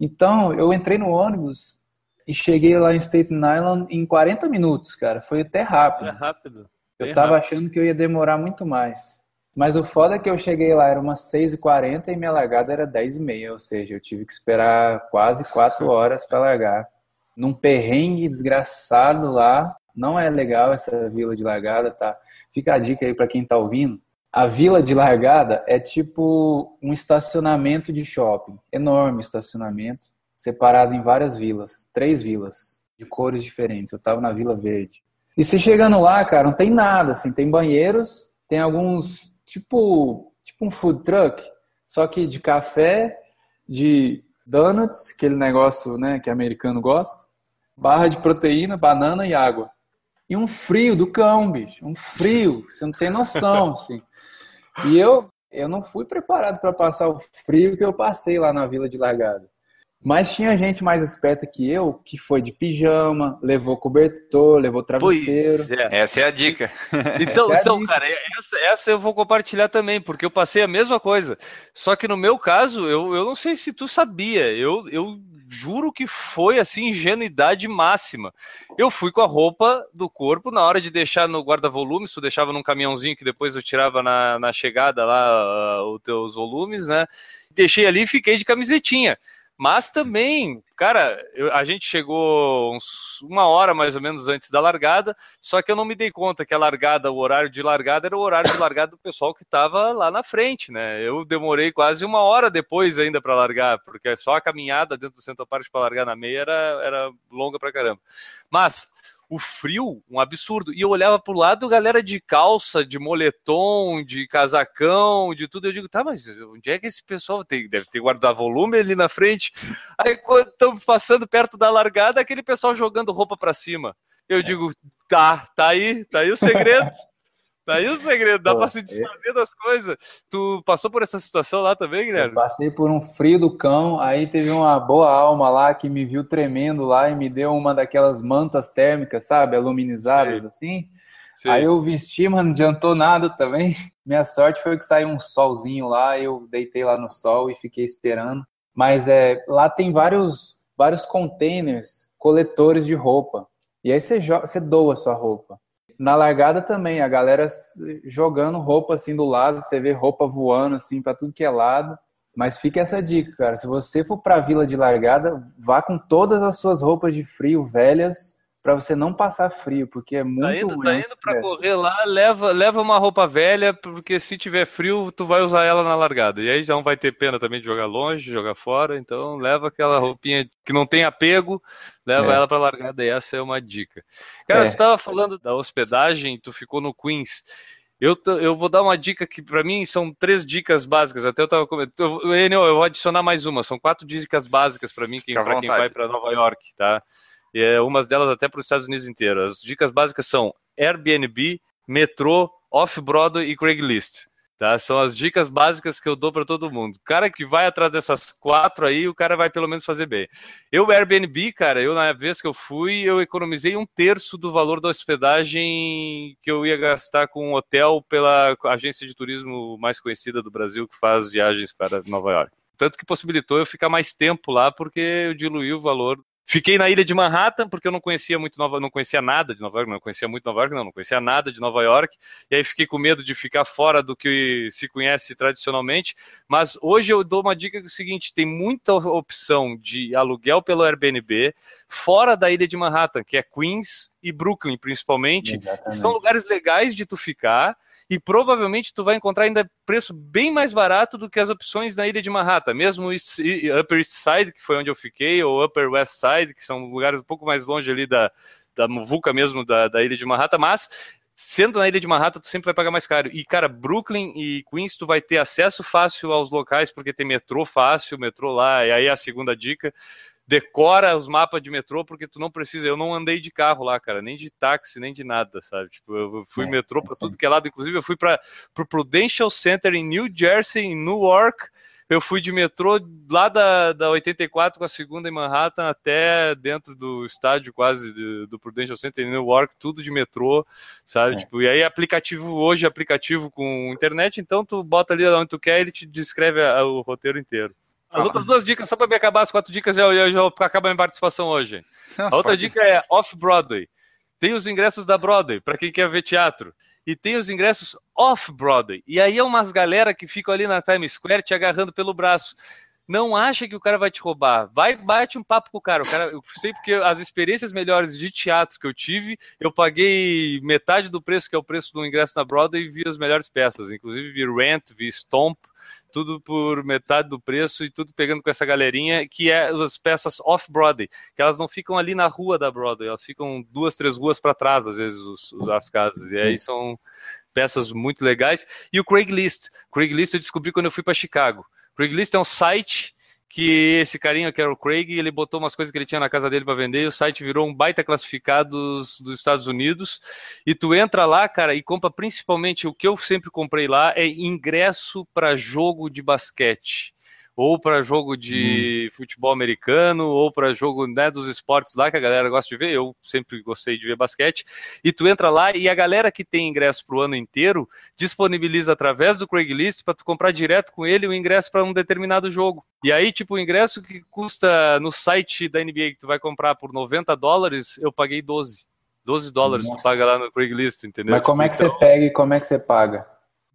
Então, eu entrei no ônibus e cheguei lá em Staten Island em 40 minutos, cara. Foi até rápido. É rápido. Eu tava rápido. achando que eu ia demorar muito mais. Mas o foda é que eu cheguei lá, era umas 6h40 e minha largada era 10h30, ou seja, eu tive que esperar quase 4 horas para largar. Num perrengue desgraçado lá. Não é legal essa vila de largada, tá? Fica a dica aí para quem tá ouvindo. A vila de largada é tipo um estacionamento de shopping. Enorme estacionamento, separado em várias vilas. Três vilas, de cores diferentes. Eu tava na Vila Verde. E você chegando lá, cara, não tem nada, assim. Tem banheiros, tem alguns, tipo, tipo um food truck, só que de café, de donuts, aquele negócio, né, que americano gosta, barra de proteína, banana e água. E um frio do cão, bicho. Um frio. Você não tem noção, *laughs* assim. E eu, eu não fui preparado para passar o frio que eu passei lá na Vila de Largada. Mas tinha gente mais esperta que eu, que foi de pijama, levou cobertor, levou travesseiro. Pois é. Essa é a dica. *laughs* Então, Essa é a então dica. cara, essa, essa eu vou compartilhar também, porque eu passei a mesma coisa. Só que no meu caso, eu, eu não sei se tu sabia, eu, eu juro que foi assim, ingenuidade máxima. Eu fui com a roupa do corpo, na hora de deixar no guarda-volumes, tu deixava num caminhãozinho que depois eu tirava na, na chegada lá ah, os teus volumes, né? Deixei ali e fiquei de camisetinha. Mas também, cara, eu- a gente chegou uns- uma hora mais ou menos antes da largada, só que eu não me dei conta que a largada, o horário de largada era o horário de largada do pessoal que estava lá na frente, né? Eu demorei quase uma hora depois ainda para largar, porque só a caminhada dentro do Centro Parque para largar na meia era, era longa pra caramba. Mas o frio, um absurdo. E eu olhava pro lado, galera de calça, de moletom, de casacão, de tudo. Eu digo, tá, mas onde é que esse pessoal tem? Deve ter guarda-volume ali na frente. Aí quando estamos passando perto da largada, aquele pessoal jogando roupa para cima. Eu digo, tá, tá aí, tá aí o segredo. *laughs* Tá aí o segredo, dá Pô, para se desfazer das coisas. Tu passou por essa situação lá também, Eu Guilherme? passei por um frio do cão, aí teve uma boa alma lá que me viu tremendo lá e me deu uma daquelas mantas térmicas, sabe, aluminizadas Sei. assim. Sei. Aí eu vesti, mas não adiantou nada também. *laughs* Minha sorte foi que saiu um solzinho lá, eu deitei lá no sol e fiquei esperando. Mas é, lá tem vários, vários containers, coletores de roupa. E aí você, você doa a sua roupa. Na largada também, a galera jogando roupa assim do lado, você vê roupa voando assim para tudo que é lado. Mas fica essa dica, cara. Se você for pra vila de largada, vá com todas as suas roupas de frio velhas para você não passar frio, porque é muito Tá indo, ruim. tá é indo pra estresse. correr lá, leva, leva uma roupa velha, porque se tiver frio, tu vai usar ela na largada. E aí já não vai ter pena também de jogar longe, jogar fora. Então leva aquela roupinha que não tem apego, leva É. ela pra largada. E essa é uma dica. Cara, É. tu tava falando da hospedagem, tu ficou no Queens. Eu, eu vou dar uma dica que para mim são três dicas básicas. Até eu tava comentando. Eu, Enio, eu vou adicionar mais uma. São quatro dicas básicas para mim, pra quem vai para Nova York, tá? É, umas delas até para os Estados Unidos inteiro. As dicas básicas são Airbnb, metrô, Off-Broadway e Craigslist. Tá? São as dicas básicas que eu dou para todo mundo. O cara que vai atrás dessas quatro aí, o cara vai pelo menos fazer bem. Eu, Airbnb, cara, eu na vez que eu fui, eu economizei um terço do valor da hospedagem que eu ia gastar com um hotel pela agência de turismo mais conhecida do Brasil que faz viagens para Nova York. Tanto que possibilitou eu ficar mais tempo lá porque eu diluí o valor Fiquei na ilha de Manhattan, porque eu não conhecia muito Nova, não conhecia nada de Nova York, não conhecia muito Nova York, não, não conhecia nada de Nova York, e aí fiquei com medo de ficar fora do que se conhece tradicionalmente. Mas hoje eu dou uma dica que é o seguinte: tem muita opção de aluguel pelo Airbnb fora da ilha de Manhattan, que é Queens e Brooklyn, principalmente. Exatamente. São lugares legais de tu ficar e provavelmente tu vai encontrar ainda preço bem mais barato do que as opções na ilha de Manhattan, mesmo Upper East Side, que foi onde eu fiquei, ou Upper West Side, que são lugares um pouco mais longe ali da, da Muvuca mesmo, da, da ilha de Manhattan, mas sendo na ilha de Manhattan, tu sempre vai pagar mais caro. E, cara, Brooklyn e Queens, tu vai ter acesso fácil aos locais, porque tem metrô fácil, metrô lá, e aí é a segunda dica decora os mapas de metrô, porque tu não precisa. Eu não andei de carro lá, cara, nem de táxi, nem de nada, sabe? Tipo, eu fui é, metrô para é tudo que é lado. Inclusive, eu fui para o Prudential Center em New Jersey, em Newark. Eu fui de metrô lá da, da 84 com a segunda em Manhattan até dentro do estádio quase do, do Prudential Center em Newark, tudo de metrô, sabe? É. Tipo, e aí aplicativo hoje, aplicativo com internet, então tu bota ali onde tu quer, ele te descreve a, o roteiro inteiro. As outras duas dicas, só para me acabar as quatro dicas, eu, eu já acaba a minha participação hoje. A outra *laughs* dica é Off-Broadway. Tem os ingressos da Broadway, para quem quer ver teatro. E tem os ingressos Off-Broadway. E aí é umas galera que ficam ali na Times Square te agarrando pelo braço. Não acha que o cara vai te roubar. Vai, bate um papo com o cara. O cara, eu sei porque as experiências melhores de teatro que eu tive, eu paguei metade do preço, que é o preço do ingresso na Broadway, e vi as melhores peças. Inclusive vi Rent, vi Stomp, tudo por metade do preço e tudo pegando com essa galerinha, que é as peças off-Broadway, que elas não ficam ali na rua da Broadway, elas ficam duas, três ruas para trás, às vezes, os, as casas. E aí são peças muito legais. E o Craigslist. Craigslist eu descobri quando eu fui para Chicago. Craigslist é um site que esse carinha que era o Craig, ele botou umas coisas que ele tinha na casa dele para vender, e o site virou um baita classificado dos, dos, Estados Unidos, e tu entra lá, cara, e compra principalmente o que eu sempre comprei lá é ingresso para jogo de basquete ou para jogo de hum. futebol americano, ou para jogo né, dos esportes lá que a galera gosta de ver. Eu sempre gostei de ver basquete. E tu entra lá e a galera que tem ingresso para o ano inteiro disponibiliza através do Craigslist para tu comprar direto com ele o ingresso para um determinado jogo. E aí, tipo, o ingresso que custa no site da NBA que tu vai comprar por 90 dólares, eu paguei 12. 12 dólares Nossa. tu paga lá no Craigslist, entendeu? Mas como é que então... você pega e como é que você paga?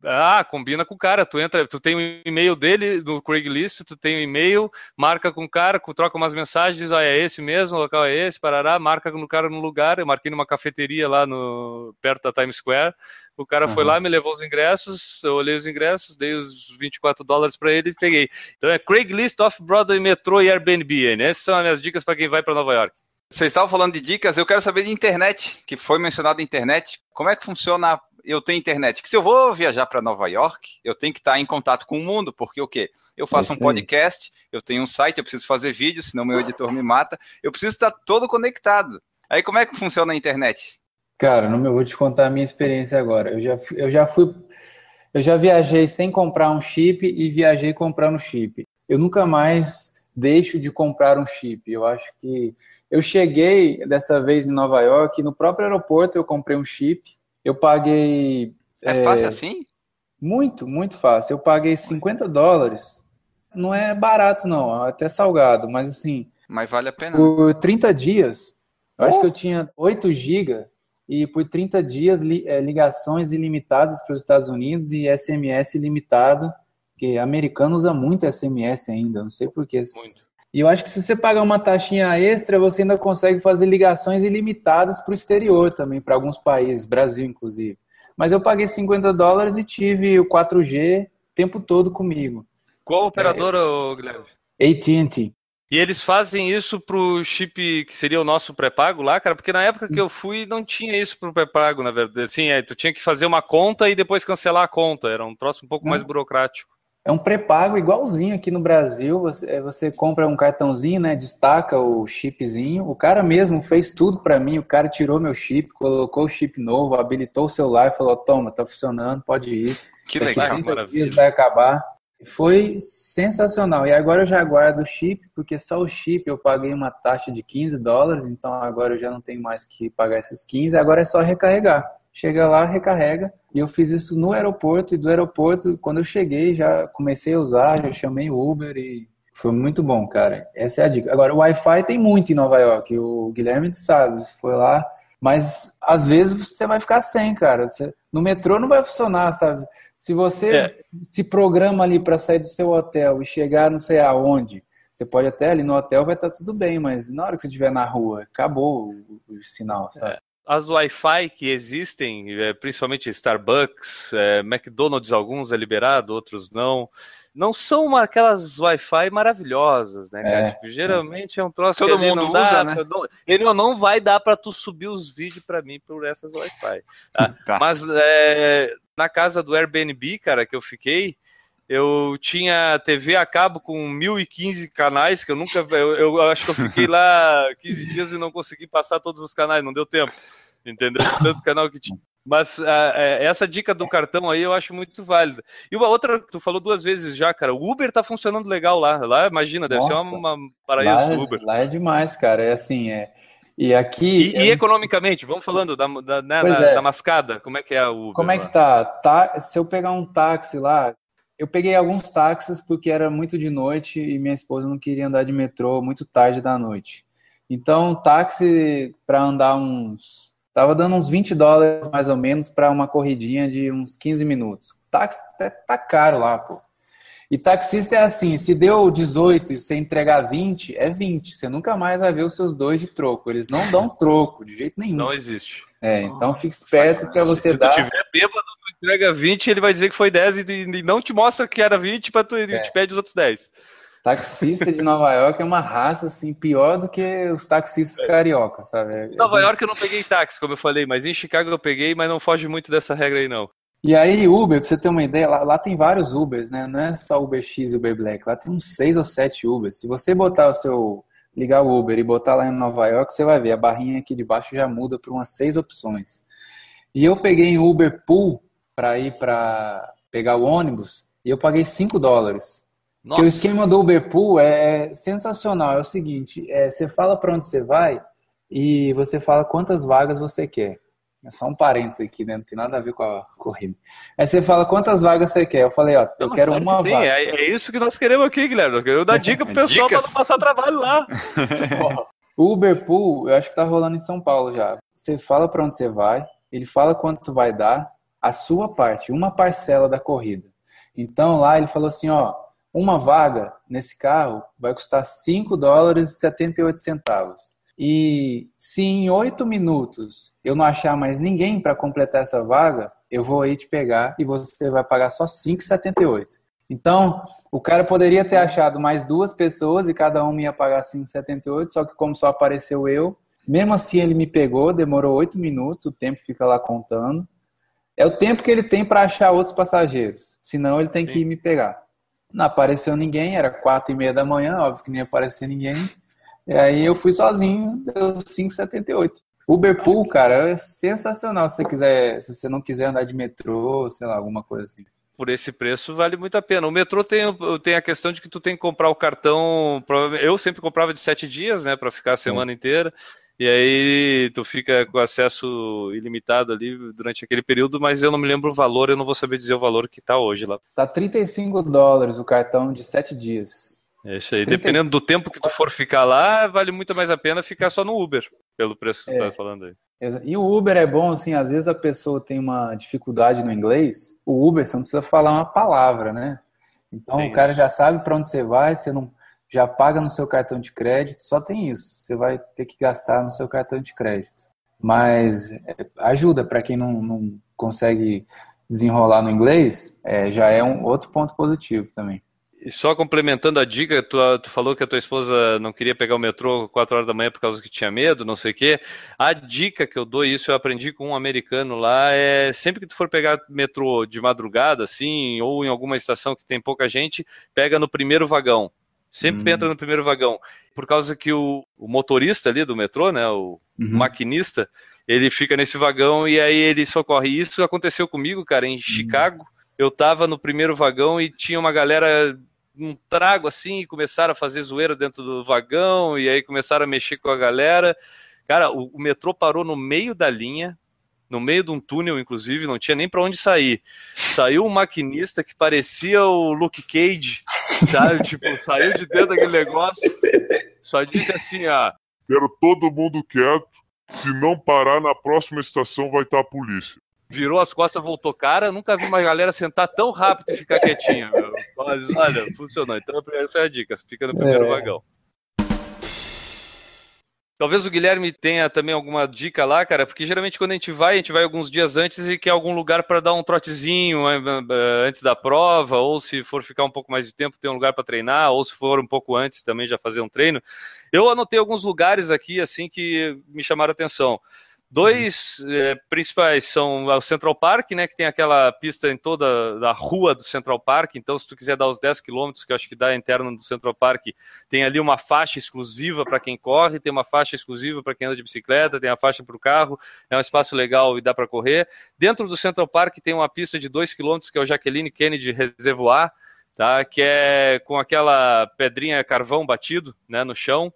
Ah, combina com o cara. Tu entra, tu tem o um e-mail dele no Craigslist, tu tem o um e-mail, marca com o cara, troca umas mensagens, diz, ah, é esse mesmo, o local é esse, parará, marca no cara no lugar. Eu marquei numa cafeteria lá no perto da Times Square. O cara uhum. foi lá, me levou os ingressos, eu olhei os ingressos, dei os 24 dólares para ele e peguei. Então é Craigslist, Off-Broadway, Metrô e Airbnb. Né? Essas são as minhas dicas para quem vai para Nova York. Vocês estavam falando de dicas, eu quero saber de internet, que foi mencionado internet. Como é que funciona eu tenho internet. Que se eu vou viajar para Nova York, eu tenho que estar em contato com o mundo, porque o quê? Eu faço um podcast, eu tenho um site, eu preciso fazer vídeo, senão meu editor me mata. Eu preciso estar todo conectado. Aí como é que funciona a internet? Cara, não eu vou te contar a minha experiência agora. Eu já, eu já fui, eu já viajei sem comprar um chip e viajei comprando chip. Eu nunca mais deixo de comprar um chip. Eu acho que eu cheguei dessa vez em Nova York, no próprio aeroporto eu comprei um chip eu paguei. É, é fácil assim? Muito, muito fácil. Eu paguei 50 dólares. Não é barato, não, é até salgado, mas assim. Mas vale a pena. Por 30 dias, eu oh. acho que eu tinha 8 GB e por 30 dias é, ligações ilimitadas para os Estados Unidos e SMS ilimitado, porque americano usa muito SMS ainda, não sei porquê. Muito. E eu acho que se você pagar uma taxinha extra, você ainda consegue fazer ligações ilimitadas para o exterior também, para alguns países, Brasil inclusive. Mas eu paguei 50 dólares e tive o 4G o tempo todo comigo. Qual operadora, é, Guilherme? AT&T. E eles fazem isso pro chip que seria o nosso pré-pago lá, cara? Porque na época que eu fui não tinha isso pro pré-pago, na verdade. Sim, é, tu tinha que fazer uma conta e depois cancelar a conta. Era um troço um pouco mais burocrático. É um pré-pago igualzinho aqui no Brasil. Você, é, você compra um cartãozinho, né? Destaca o chipzinho. O cara mesmo fez tudo para mim. O cara tirou meu chip, colocou o chip novo, habilitou o celular e falou: toma, tá funcionando, pode ir. Que Daqui legal, 30 maravilha. dias vai acabar. Foi sensacional. E agora eu já guardo o chip, porque só o chip eu paguei uma taxa de 15 dólares, então agora eu já não tenho mais que pagar esses 15, agora é só recarregar chega lá, recarrega. E eu fiz isso no aeroporto, e do aeroporto, quando eu cheguei, já comecei a usar, já chamei o Uber e Foi muito bom, cara. Essa é a dica. Agora, o Wi-Fi tem muito em Nova York. O Guilherme sabe, foi lá. Mas às vezes você vai ficar sem, cara. Você, no metrô não vai funcionar, sabe? Se você é. se programa ali para sair do seu hotel e chegar não sei aonde, você pode até ali no hotel vai estar tá tudo bem, mas na hora que você estiver na rua, acabou o, o sinal, sabe? É. As Wi-Fi que existem, é, principalmente Starbucks, é, McDonald's, alguns é liberado, outros não não são uma, aquelas Wi-Fi maravilhosas, né, cara? É, tipo, geralmente é. é. um troço Todo que mundo não usa, dá, né? não, ele não vai dar para tu subir os vídeos para mim por essas Wi-Fi. Tá? *laughs* tá. Mas é, na casa do Airbnb, cara, que eu fiquei, eu tinha TV a cabo com 1015 canais, que eu nunca. Eu, eu acho que eu fiquei lá *laughs* 15 dias e não consegui passar todos os canais, não deu tempo. Entendeu? Tanto canal que tinha. Mas uh, essa dica do cartão aí eu acho muito válida. E uma outra, tu falou duas vezes já, cara, o Uber tá funcionando legal lá. Lá, imagina, deve Nossa, ser uma, uma paraíso lá, é, Uber. Lá é demais, cara. É assim, é. E aqui. E, e economicamente, vamos falando da, da, né, é. da, mascada, como é que é o Uber? Como é que tá? tá? Se eu pegar um táxi lá, eu peguei alguns táxis porque era muito de noite e minha esposa não queria andar de metrô muito tarde da noite. Então, táxi para andar uns Tava dando uns 20 dólares mais ou menos para uma corridinha de uns 15 minutos. Táxi tá, tá, caro lá, pô. E taxista é assim, se deu 18 e você entregar 20, é 20. Você nunca mais vai ver os seus dois de troco. Eles não dão troco, de jeito nenhum. Não existe. É, então fique esperto para você se dar. Se tiver bêbado, entrega 20, ele vai dizer que foi 10 e não te mostra que era 20 para tu é. te pede os outros 10. Taxista de Nova York é uma raça assim pior do que os taxistas é. carioca, sabe? Em Nova York eu não peguei táxi, como eu falei, mas em Chicago eu peguei, mas não foge muito dessa regra aí não. E aí, Uber, pra você ter uma ideia, lá, lá, tem vários Ubers, né? Não é só Uber X e Uber Black, lá tem uns seis ou sete Ubers. Se você botar o seu. ligar o Uber e botar lá em Nova York, você vai ver, a barrinha aqui de baixo já muda para umas seis opções. E eu peguei em Uber Pool para ir para pegar o ônibus e eu paguei 5 dólares. Nossa. Porque o esquema do Uberpool é sensacional. É o seguinte: é, você fala para onde você vai e você fala quantas vagas você quer. É só um parênteses aqui, né? Não tem nada a ver com a corrida. Aí você fala quantas vagas você quer. Eu falei, ó, eu não, quero uma que vaga. É, é, isso que nós queremos aqui, Guilherme. Eu quero dar *laughs* dica pro pessoal para não passar trabalho lá. *laughs* o Uberpool, eu acho que tá rolando em São Paulo já. Você fala para onde você vai, ele fala quanto vai dar, a sua parte, uma parcela da corrida. Então lá ele falou assim, ó, uma vaga nesse carro vai custar 5 dólares e 78 centavos. E se em 8 minutos eu não achar mais ninguém para completar essa vaga, eu vou aí te pegar e você vai pagar só 5,78. Então, o cara poderia ter achado mais duas pessoas e cada um ia pagar 5,78, só que como só apareceu eu, mesmo assim ele me pegou, demorou 8 minutos, o tempo fica lá contando. É o tempo que ele tem para achar outros passageiros, senão ele tem Sim. que ir me pegar. Não apareceu ninguém, era quatro e meia da manhã, óbvio que nem ia aparecer ninguém. E aí eu fui sozinho, deu 5,78. Uber Pool, cara, é sensacional se você quiser, se você não quiser andar de metrô, sei lá, alguma coisa assim. Por esse preço vale muito a pena. O metrô tem, tem a questão de que tu tem que comprar o cartão. Eu sempre comprava de sete dias, né, para ficar a semana Sim. inteira. E aí tu fica com acesso ilimitado ali durante aquele período, mas eu não me lembro o valor, eu não vou saber dizer o valor que está hoje lá. Tá 35 dólares o cartão de 7 dias. É isso aí. 30... Dependendo do tempo que tu for ficar lá, vale muito mais a pena ficar só no Uber, pelo preço que é. tu tá falando aí. E o Uber é bom, assim, às vezes a pessoa tem uma dificuldade no inglês, o Uber você não precisa falar uma palavra, né? Então é o cara já sabe para onde você vai, você não já paga no seu cartão de crédito, só tem isso. Você vai ter que gastar no seu cartão de crédito. Mas é, ajuda para quem não, não, consegue desenrolar no inglês, é, já é um outro ponto positivo também. E só complementando a dica, tu, tu, falou que a tua esposa não queria pegar o metrô 4 horas da manhã por causa que tinha medo, não sei o quê. A dica que eu dou, isso eu aprendi com um americano lá, é sempre que tu for pegar metrô de madrugada, assim, ou em alguma estação que tem pouca gente, pega no primeiro vagão. Sempre hum. entra no primeiro vagão. Por causa que o, o motorista ali do metrô, né, o uhum. maquinista, ele fica nesse vagão e aí ele socorre. Isso aconteceu comigo, cara, em hum. Chicago. Eu tava no primeiro vagão e tinha uma galera um trago assim e começaram a fazer zoeira dentro do vagão e aí começaram a mexer com a galera. Cara, o, o metrô parou no meio da linha, no meio de um túnel, inclusive, não tinha nem para onde sair. Saiu um maquinista que parecia o Luke Cage Sabe? tipo, saiu de dentro daquele negócio, só disse assim, ah, Quero todo mundo quieto. Se não parar, na próxima estação vai estar a polícia. virou as costas, voltou cara. Nunca vi uma galera sentar tão rápido e ficar quietinha, meu. Mas, olha, funcionou. Então essa é a dica, fica no primeiro É. vagão. Talvez o Guilherme tenha também alguma dica lá, cara, porque geralmente quando a gente vai, a gente vai alguns dias antes e quer algum lugar para dar um trotezinho eh, eh, antes da prova, ou se for ficar um pouco mais de tempo, ter um lugar para treinar, ou se for um pouco antes também já fazer um treino. Eu anotei alguns lugares aqui assim que me chamaram a atenção. Dois eh, principais são o Central Park, né, que tem aquela pista em toda a rua do Central Park. Então, se tu quiser dar os 10 quilômetros, que eu acho que dá a interna do Central Park, tem ali uma faixa exclusiva para quem corre, tem uma faixa exclusiva para quem anda de bicicleta, tem a faixa para o carro. É um espaço legal e dá para correr. Dentro do Central Park tem uma pista de 2 quilômetros, que é o Jacqueline Kennedy Reservoir, tá, que é com aquela pedrinha carvão batido né, no chão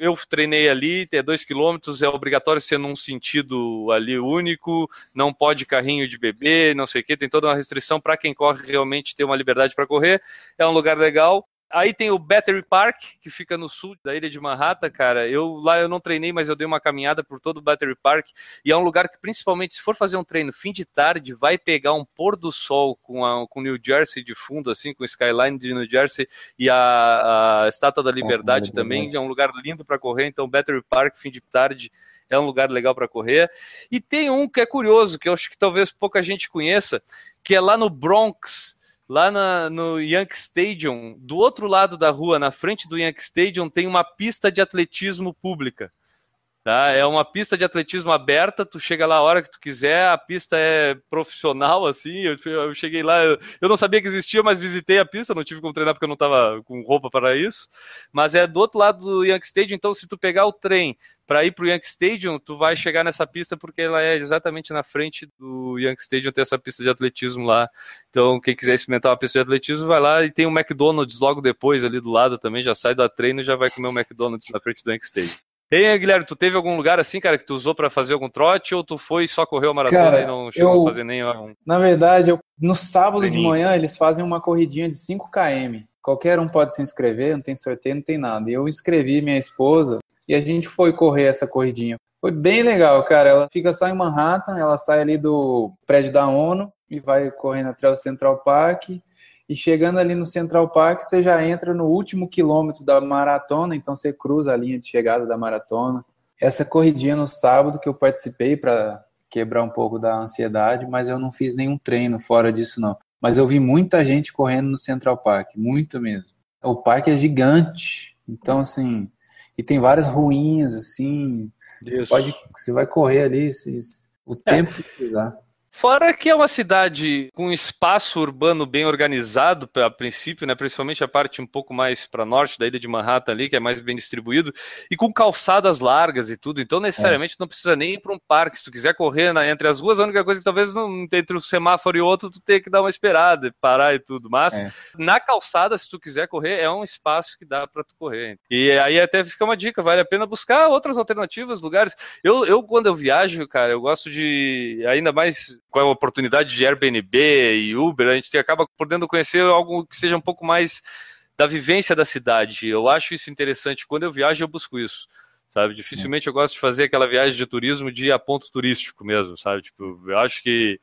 eu treinei ali, é dois quilômetros, é obrigatório ser num sentido ali único, não pode carrinho de bebê, não sei o que, tem toda uma restrição para quem corre realmente ter uma liberdade para correr. É um lugar legal. Aí tem o Battery Park, que fica no sul da ilha de Manhattan, cara. Eu lá eu não treinei, mas eu dei uma caminhada por todo o Battery Park e é um lugar que principalmente se for fazer um treino fim de tarde, vai pegar um pôr do sol com a, com New Jersey de fundo assim, com o skyline de New Jersey e a, a Estátua da Liberdade da também, é um lugar lindo para correr. Então Battery Park fim de tarde é um lugar legal para correr. E tem um que é curioso, que eu acho que talvez pouca gente conheça, que é lá no Bronx, lá na- no Yankee Stadium, do outro lado da rua, na frente do Yankee Stadium, tem uma pista de atletismo pública. Tá? É uma pista de atletismo aberta, tu chega lá a hora que tu quiser, a pista é profissional, assim, eu, eu cheguei lá, eu, eu não sabia que existia, mas visitei a pista, não tive como treinar porque eu não estava com roupa para isso, mas é do outro lado do Yankee Stadium, então se tu pegar o trem para ir para o Yankee Stadium, tu vai chegar nessa pista porque ela é exatamente na frente do Yankee Stadium, tem essa pista de atletismo lá, então quem quiser experimentar uma pista de atletismo, vai lá e tem o McDonald's logo depois ali do lado também, já sai da treino e já vai comer o McDonald's na frente do Yankee Stadium. Ei, Guilherme, tu teve algum lugar assim, cara, que tu usou para fazer algum trote ou tu foi só correu a maratona Cara, e não chegou eu- a fazer nenhum? Na verdade, eu- no sábado de manhã eles fazem uma corridinha de 5 km. Qualquer um pode se inscrever, não tem sorteio, não tem nada. E eu inscrevi minha esposa e a gente foi correr essa corridinha. Foi bem legal, cara. Ela fica só em Manhattan, ela sai ali do prédio da ONU e vai correndo até o Central Park. E chegando ali no Central Park, você já entra no último quilômetro da maratona, então você cruza a linha de chegada da maratona. Essa corridinha no sábado que eu participei para quebrar um pouco da ansiedade, mas eu não fiz nenhum treino fora disso não. Mas eu vi muita gente correndo no Central Park, muito mesmo. O parque é gigante, então assim, e tem várias ruínas assim, Isso. pode, você vai correr ali se- o tempo que você precisar. Fora que é uma cidade com um espaço urbano bem organizado, a princípio, né? principalmente a parte um pouco mais para norte da ilha de Manhattan ali, que é mais bem distribuído, e com calçadas largas e tudo. Então, necessariamente, não precisa nem ir para um parque. Se tu quiser correr na- entre as ruas, a única coisa que talvez não, entre um semáforo e outro, tu tenha que dar uma esperada, parar e tudo. Mas É. na calçada, se tu quiser correr, é um espaço que dá para tu correr. E aí até fica uma dica, vale a pena buscar outras alternativas, lugares. Eu, eu quando eu viajo, cara, eu gosto de, ainda mais com a oportunidade de Airbnb e Uber, a gente acaba podendo conhecer algo que seja um pouco mais da vivência da cidade. Eu acho isso interessante. Quando eu viajo, eu busco isso. Sabe, dificilmente eu gosto de fazer aquela viagem de turismo de a ponto turístico mesmo, sabe? Tipo, eu acho que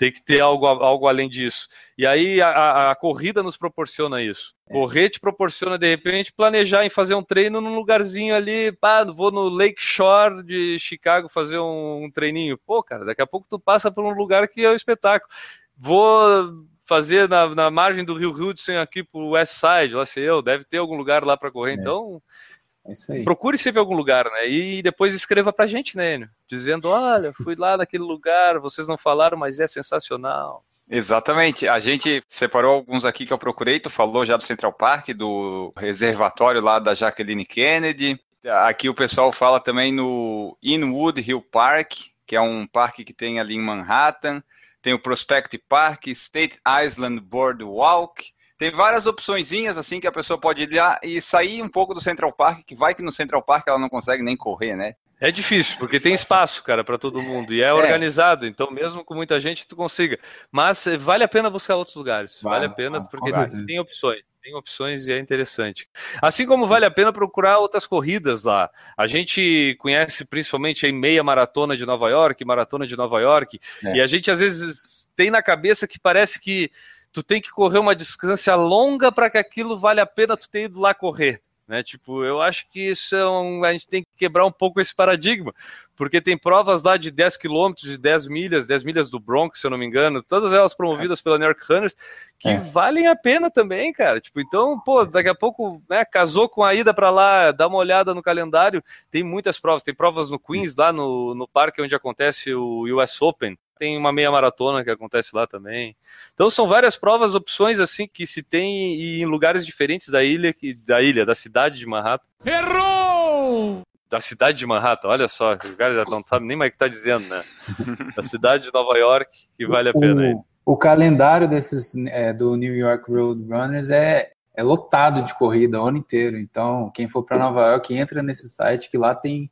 tem que ter algo, algo além disso. E aí a, a- corrida nos proporciona isso. Correr te proporciona, de repente, planejar em fazer um treino num lugarzinho ali, pá, vou no Lake Shore de Chicago fazer um, um treininho. Pô, cara, daqui a pouco tu passa por um lugar que é um espetáculo. Vou fazer na, na margem do Rio Hudson aqui pro West Side, lá sei eu, deve ter algum lugar lá para correr. É. Então, É isso aí. procure sempre algum lugar, né? E depois escreva pra gente, né, Enio? Dizendo, olha, fui lá naquele lugar, vocês não falaram, mas é sensacional. Exatamente. A gente separou alguns aqui que eu procurei. Tu falou já do Central Park, do reservatório lá da Jacqueline Kennedy. Aqui o pessoal fala também no Inwood Hill Park, que é um parque que tem ali em Manhattan. Tem o Prospect Park, State Island Boardwalk. Tem várias opçõezinhas assim que a pessoa pode ir lá e sair um pouco do Central Park, que vai que no Central Park ela não consegue nem correr, né? É difícil, porque tem espaço, cara, para todo mundo. E é, organizado, então mesmo com muita gente tu consiga. Mas eh, vale a pena buscar outros lugares. Vale, Vale, a pena, vale, porque tem opções. tem opções e é interessante. Assim como vale a pena procurar outras corridas lá. A gente conhece principalmente a meia maratona de Nova York, maratona de Nova York, É. e a gente às vezes tem na cabeça que parece que tu tem que correr uma distância longa para que aquilo vale a pena tu ter ido lá correr. Né? Tipo, eu acho que isso é um, a gente tem que quebrar um pouco esse paradigma, porque tem provas lá de 10 quilômetros, de 10 milhas, 10 milhas do Bronx, se eu não me engano, todas elas promovidas pela New York Runners, que É. valem a pena também, cara. Tipo, então, pô, daqui a pouco, né, casou com a ida para lá, dá uma olhada no calendário, tem muitas provas, tem provas no Queens, lá no, no parque onde acontece o US Open, tem uma meia maratona que acontece lá também. Então são várias provas, opções assim que se tem e em lugares diferentes da ilha, que- da ilha, da cidade de Manhattan. Errou! Da cidade de Manhattan, olha só, o cara já não sabe nem mais o que tá dizendo, né? Da cidade de Nova York, que vale a pena aí. O, o calendário desses é, do New York Road Runners é, é lotado de corrida o ano inteiro. Então, quem for para Nova York, entra nesse site que lá tem,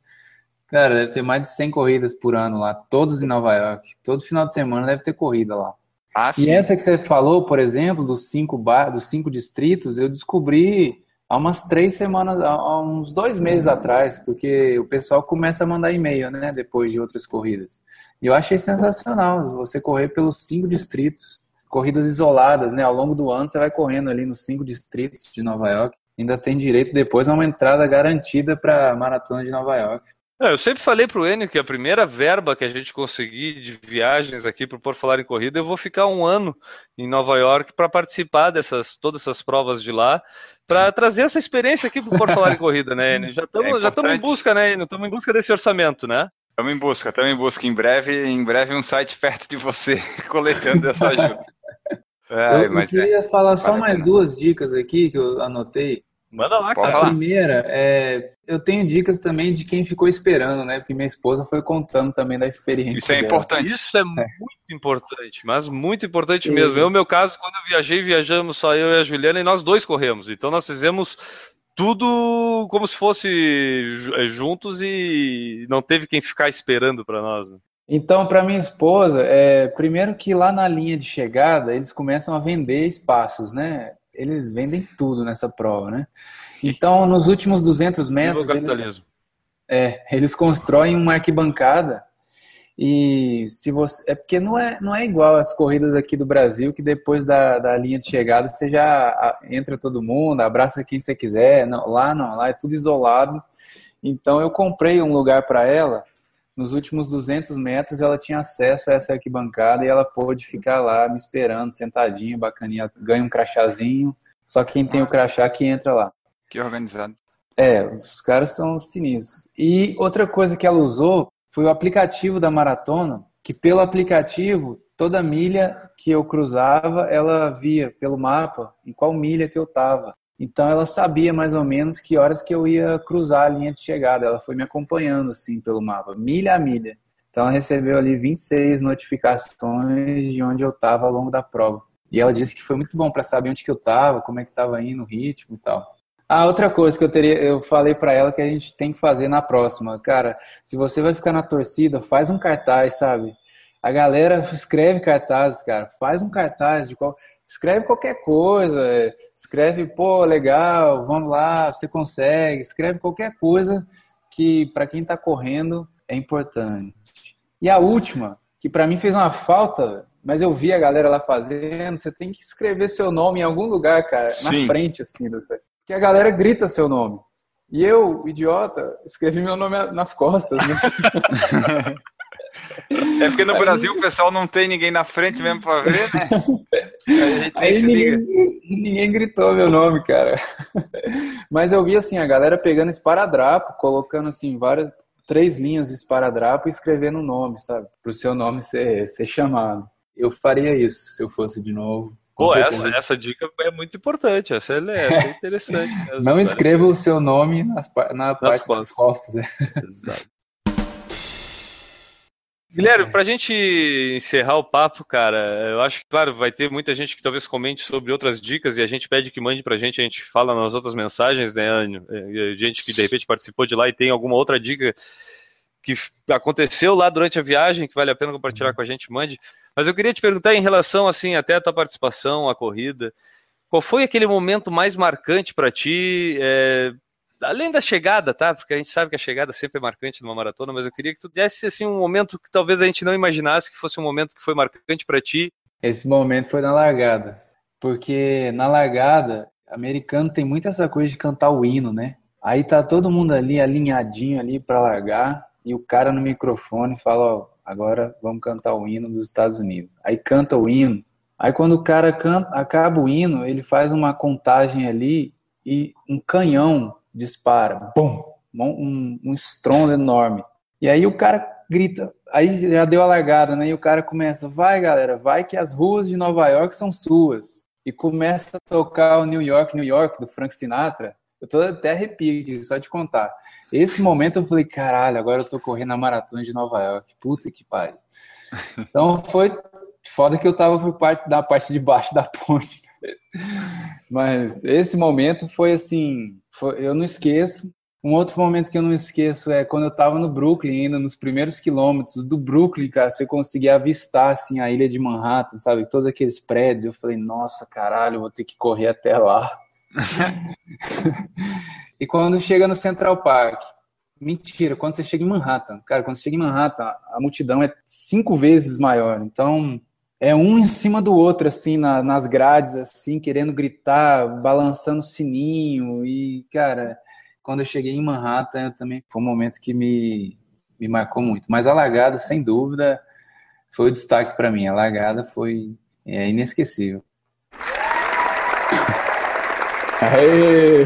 cara, deve ter mais de 100 corridas por ano lá, todos em Nova York. Todo final de semana deve ter corrida lá. Ah, E essa que você falou, por exemplo, dos cinco, bar, dos cinco distritos, eu descobri há umas três semanas, há há uns dois meses atrás, porque o pessoal começa a mandar e-mail, né, depois de outras corridas. E eu achei sensacional você correr pelos cinco distritos, corridas isoladas, né, ao longo do ano você vai correndo ali nos cinco distritos de Nova York. Ainda tem direito depois a uma entrada garantida para a maratona de Nova York. É, eu sempre falei pro Enio que a primeira verba que a gente conseguir de viagens aqui pro Por Falar em Corrida, eu vou ficar um ano em Nova York para participar dessas todas essas provas de lá, para trazer essa experiência aqui pro Por Falar em Corrida, né, Enio? Já estamos É já estamos em busca, né, Enio? Estamos em busca desse orçamento, né? Estamos em busca, estamos em busca. Em breve, em breve um site perto de você *laughs* coletando essa ajuda. Ai, eu, eu mas é. queria falar só mais duas dicas aqui que eu anotei. Manda lá, Pode cara. A primeira é. Eu tenho dicas também de quem ficou esperando, né? Porque minha esposa foi contando também da experiência. Isso é dela. importante. Isso é muito importante, mas muito importante mesmo. Eu, no meu caso, quando eu viajei, viajamos só eu e a Juliana e nós dois corremos. Então nós fizemos tudo como se fosse eh, juntos e não teve quem ficar esperando para nós. né? Então, para minha esposa, é, primeiro que lá na linha de chegada eles começam a vender espaços, né? Eles vendem tudo nessa prova, né? Então, nos últimos 200 Viva o metros, eles. É, eles constroem uma arquibancada e se você. É porque não é, não é igual as corridas aqui do Brasil, que depois da, da linha de chegada você já entra todo mundo, abraça quem você quiser. Não, lá não, lá é tudo isolado. Então eu comprei um lugar para ela. Nos últimos 200 metros ela tinha acesso a essa arquibancada e ela pôde ficar lá me esperando, sentadinha, bacaninha. Ganha um crachazinho. Só quem tem o crachá que entra lá. Que organizado. É, os caras são sinistros. E outra coisa que ela usou foi o aplicativo da maratona, que pelo aplicativo, toda milha que eu cruzava, ela via pelo mapa em qual milha que eu estava. Então ela sabia mais ou menos que horas que eu ia cruzar a linha de chegada. Ela foi me acompanhando assim pelo mapa, milha a milha. Então ela recebeu ali 26 notificações de onde eu estava ao longo da prova. E ela disse que foi muito bom para saber onde que eu estava, como é que estava indo o ritmo e tal. Ah, outra coisa que eu teria, eu falei pra ela que a gente tem que fazer na próxima, cara, se você vai ficar na torcida, faz um cartaz, sabe? A galera escreve cartazes, cara, faz um cartaz de qual, escreve qualquer coisa, é, escreve, pô, legal, vamos lá, você consegue, escreve qualquer coisa que pra quem tá correndo é importante. E a última, que pra mim fez uma falta, mas eu vi a galera lá fazendo, você tem que escrever seu nome em algum lugar, cara, na Sim. frente assim, dessa que a galera grita seu nome. E eu, idiota, escrevi meu nome nas costas. Né? *laughs* É porque no Brasil o pessoal não tem ninguém na frente mesmo pra ver, né? Aí a gente nem Aí se liga. ninguém, ninguém gritou meu nome, cara. Mas eu vi assim, a galera pegando esparadrapo, colocando assim várias, três linhas de esparadrapo e escrevendo o nome, sabe? Pro seu nome ser, ser chamado. Eu faria isso se eu fosse de novo. Pô, essa, essa dica é muito importante, essa é, essa é interessante. *laughs* mesmo, Não escreva o seu nome nas, na parte costas. das costas. né? Exato. Guilherme, para a gente encerrar o papo, cara, eu acho que, claro, vai ter muita gente que talvez comente sobre outras dicas e a gente pede que mande para a gente, a gente fala nas outras mensagens, né, Anjo? É, Gente que de repente participou de lá e tem alguma outra dica que aconteceu lá durante a viagem que vale a pena compartilhar com a gente, mande. Mas eu queria te perguntar em relação, assim, até a tua participação, a corrida, Qual foi aquele momento mais marcante para ti? É, além da chegada, tá? Porque a gente sabe que a chegada sempre é marcante numa maratona, mas eu queria que tu desse assim um momento que talvez a gente não imaginasse que fosse um momento que foi marcante para ti. Esse momento foi na largada, porque na largada, americano tem muito essa coisa de cantar o hino, né? Aí tá todo mundo ali alinhadinho ali para largar e o cara no microfone fala, ó, agora vamos cantar o hino dos Estados Unidos. Aí canta o hino. Aí quando o cara canta, acaba o hino, ele faz uma contagem ali e um canhão dispara, bum, um, um estrondo enorme. E aí o cara grita, aí já deu a largada, né? E o cara começa, vai galera, vai que as ruas de Nova York são suas. E começa a tocar o New York, New York, do Frank Sinatra. Eu tô até arrepio só de contar. Esse momento eu falei, caralho, agora eu tô correndo a maratona de Nova York. Puta que pariu. Então foi foda que eu tava por parte da parte de baixo da ponte. *laughs* Mas esse momento foi assim, foi, eu não esqueço. Um outro momento que eu não esqueço é quando eu tava no Brooklyn, ainda nos primeiros quilômetros do Brooklyn, cara, você conseguia avistar assim a ilha de Manhattan, sabe? Todos aqueles prédios. Eu falei, nossa, caralho, vou ter que correr até lá. *laughs* e quando chega no Central Park, mentira, quando você chega em Manhattan, cara, quando você chega em Manhattan, a multidão é cinco vezes maior. Então, é um em cima do outro, assim, na, nas grades, assim, querendo gritar, balançando o sininho. E, cara, quando eu cheguei em Manhattan, também foi um momento que me, me marcou muito. Mas a largada, sem dúvida, foi o destaque para mim. A largada foi é, inesquecível. Aê!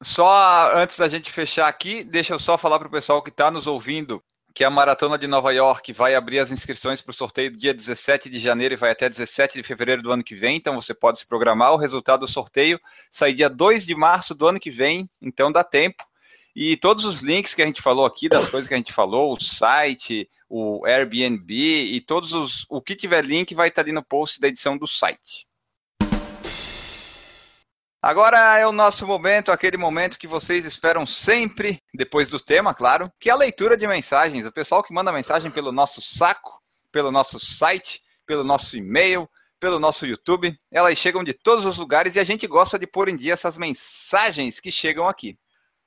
Só antes da gente fechar aqui, deixa eu só falar para o pessoal que está nos ouvindo que a Maratona de Nova York vai abrir as inscrições para o sorteio dia 17 de janeiro e vai até 17 de fevereiro do ano que vem, então você pode se programar. O resultado do sorteio sai dia 2 de março do ano que vem, então dá tempo. E todos os links que a gente falou aqui, das coisas que a gente falou, o site, o Airbnb e todos os. O que tiver link vai estar ali no post da edição do site. Agora é o nosso momento, aquele momento que vocês esperam sempre, depois do tema, claro, que é a leitura de mensagens. O pessoal que manda mensagem pelo nosso saco, pelo nosso site, pelo nosso e-mail, pelo nosso YouTube, elas chegam de todos os lugares e a gente gosta de pôr em dia essas mensagens que chegam aqui.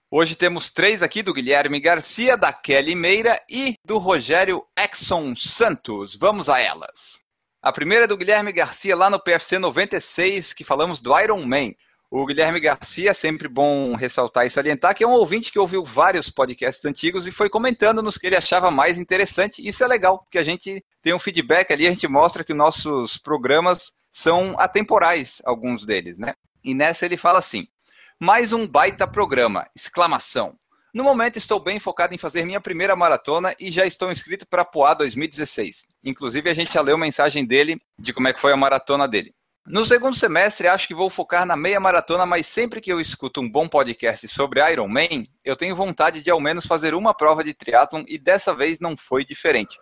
Hoje temos três aqui do Guilherme Garcia, da Kelly Meira e do Rogério Exxon Santos. Vamos a elas. A primeira é do Guilherme Garcia lá no PFC 96, que falamos do Iron Man. O Guilherme Garcia, sempre bom ressaltar e salientar, que é um ouvinte que ouviu vários podcasts antigos e foi comentando nos que ele achava mais interessante. Isso é legal, porque a gente tem um feedback ali, a gente mostra que nossos programas são atemporais, alguns deles, né? E nessa ele fala assim: mais um baita programa! Exclamação. No momento estou bem focado em fazer minha primeira maratona e já estou inscrito para a Poá 2016. Inclusive a gente já leu mensagem dele de como é que foi a maratona dele. No segundo semestre, acho que vou focar na meia maratona, mas sempre que eu escuto um bom podcast sobre Iron Man, eu tenho vontade de ao menos fazer uma prova de triatlon e dessa vez não foi diferente.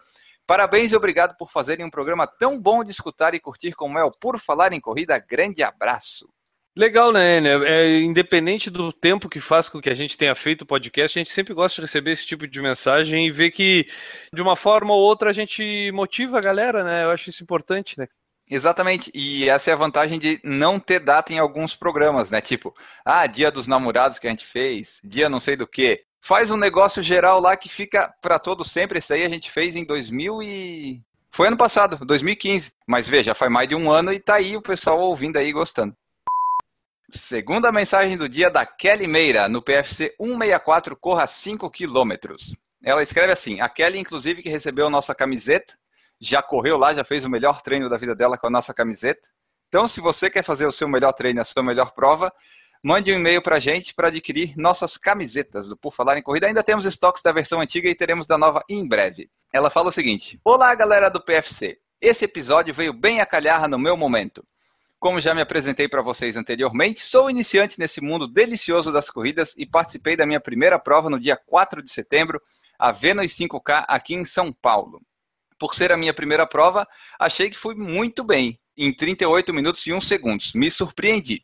Parabéns e obrigado por fazerem um programa tão bom de escutar e curtir como é o Por Falar em Corrida. Grande abraço. Legal, né, Enio? É, independente do tempo que faz com que a gente tenha feito o podcast, a gente sempre gosta de receber esse tipo de mensagem e ver que, de uma forma ou outra, a gente motiva a galera, né? Eu acho isso importante, né? Exatamente, e essa é a vantagem de não ter data em alguns programas, né? Tipo, ah, dia dos namorados que a gente fez, dia não sei do que. Faz um negócio geral lá que fica para todo sempre. Isso aí a gente fez em 2000 e... Foi ano passado, 2015. Mas veja, faz mais de um ano e tá aí o pessoal ouvindo aí gostando. Segunda mensagem do dia da Kelly Meira, no PFC 164, corra 5 quilômetros. Ela escreve assim: a Kelly, inclusive, que recebeu nossa camiseta, já correu lá, já fez o melhor treino da vida dela com a nossa camiseta. Então, se você quer fazer o seu melhor treino, a sua melhor prova, mande um e-mail para a gente para adquirir nossas camisetas do Por Falar em Corrida. Ainda temos estoques da versão antiga e teremos da nova em breve. Ela fala o seguinte: Olá, galera do PFC. Esse episódio veio bem a calhar no meu momento. Como já me apresentei para vocês anteriormente, sou iniciante nesse mundo delicioso das corridas e participei da minha primeira prova no dia 4 de setembro, a Venus 5K aqui em São Paulo por ser a minha primeira prova, achei que fui muito bem, em 38 minutos e 1 segundos. Me surpreendi.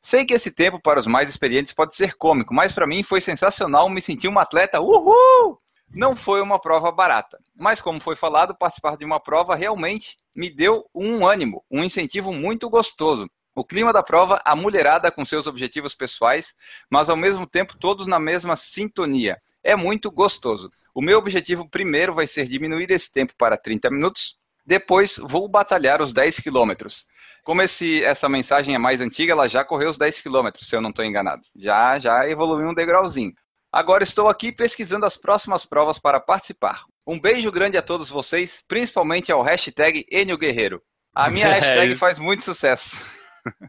Sei que esse tempo para os mais experientes pode ser cômico, mas para mim foi sensacional me sentir um atleta. Uhul! Não foi uma prova barata, mas como foi falado, participar de uma prova realmente me deu um ânimo, um incentivo muito gostoso. O clima da prova, a mulherada com seus objetivos pessoais, mas ao mesmo tempo todos na mesma sintonia. É muito gostoso. O meu objetivo primeiro vai ser diminuir esse tempo para 30 minutos, depois vou batalhar os 10 quilômetros. Como esse, essa mensagem é mais antiga, ela já correu os 10 quilômetros, se eu não estou enganado. Já, já evoluiu um degrauzinho. Agora estou aqui pesquisando as próximas provas para participar. Um beijo grande a todos vocês, principalmente ao hashtag Enio Guerreiro. A minha *laughs* hashtag faz muito sucesso.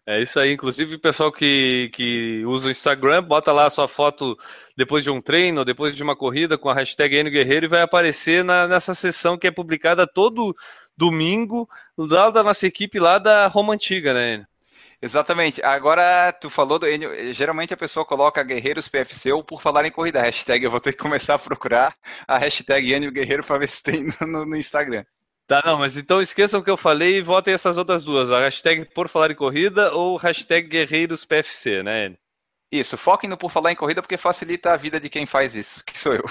É isso aí. Inclusive, o pessoal que, que usa o Instagram, bota lá a sua foto depois de um treino, depois de uma corrida com a hashtag Enio Guerreiro e vai aparecer na, nessa sessão que é publicada todo domingo, lá da nossa equipe lá da Roma Antiga, né, Enio? Exatamente. Agora, tu falou do Enio, geralmente a pessoa coloca Guerreiros PFC ou por falar em corrida, hashtag, eu vou ter que começar a procurar a hashtag Enio Guerreiro para ver se tem *laughs* no, no Instagram. Tá, não, mas então esqueçam o que eu falei e votem essas outras duas, a hashtag por falar em corrida ou hashtag Guerreiros PFC, né? Isso, foquem no por falar em corrida porque facilita a vida de quem faz isso, que sou eu.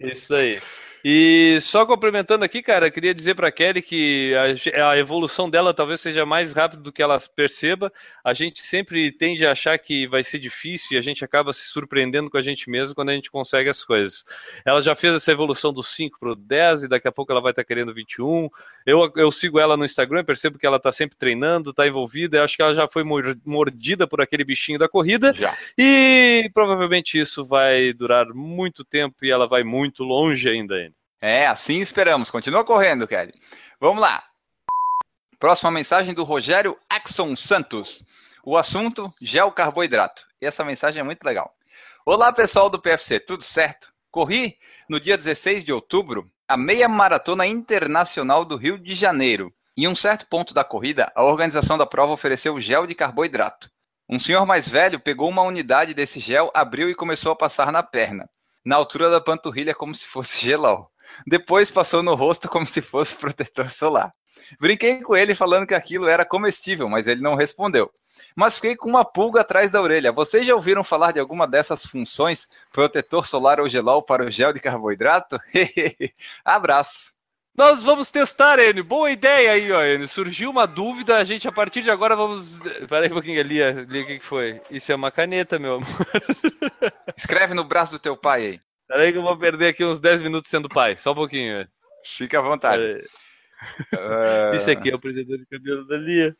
Isso aí. E só complementando aqui, cara, queria dizer para Kelly que a, a, evolução dela talvez seja mais rápida do que ela perceba. A gente sempre tende a achar que vai ser difícil e a gente acaba se surpreendendo com a gente mesmo quando a gente consegue as coisas. Ela já fez essa evolução do 5 para o 10 e daqui a pouco ela vai estar tá querendo 21. Eu, eu sigo ela no Instagram, percebo que ela está sempre treinando, está envolvida. Eu acho que ela já foi mordida por aquele bichinho da corrida. Já. E provavelmente isso vai durar muito tempo e ela vai muito longe ainda. É, assim esperamos. Continua correndo, Kelly. Vamos lá. Próxima mensagem do Rogério Axon Santos. O assunto: gel carboidrato. E essa mensagem é muito legal. Olá, pessoal do PFC, tudo certo? Corri no dia 16 de outubro a meia maratona internacional do Rio de Janeiro. Em um certo ponto da corrida, a organização da prova ofereceu gel de carboidrato. Um senhor mais velho pegou uma unidade desse gel, abriu e começou a passar na perna, na altura da panturrilha, como se fosse *laughs* gelol. Depois passou no rosto como se fosse protetor solar. Brinquei com ele falando que aquilo era comestível, mas ele não respondeu. Mas fiquei com uma pulga atrás da orelha. Vocês já ouviram falar de alguma dessas funções, protetor solar ou gelol para o gel de carboidrato? *laughs* Abraço. Nós vamos testar, Enio. Boa ideia aí, ó, Enio. Surgiu uma dúvida, a gente a partir de agora vamos. Pera aí um pouquinho, ali, ali o que foi? Isso é uma caneta, meu amor. Escreve no braço do teu pai aí. Peraí que eu vou perder aqui uns 10 minutos sendo pai. Só um pouquinho. Fica à vontade. Uh... Isso aqui é o prendedor de cabelo da Lia.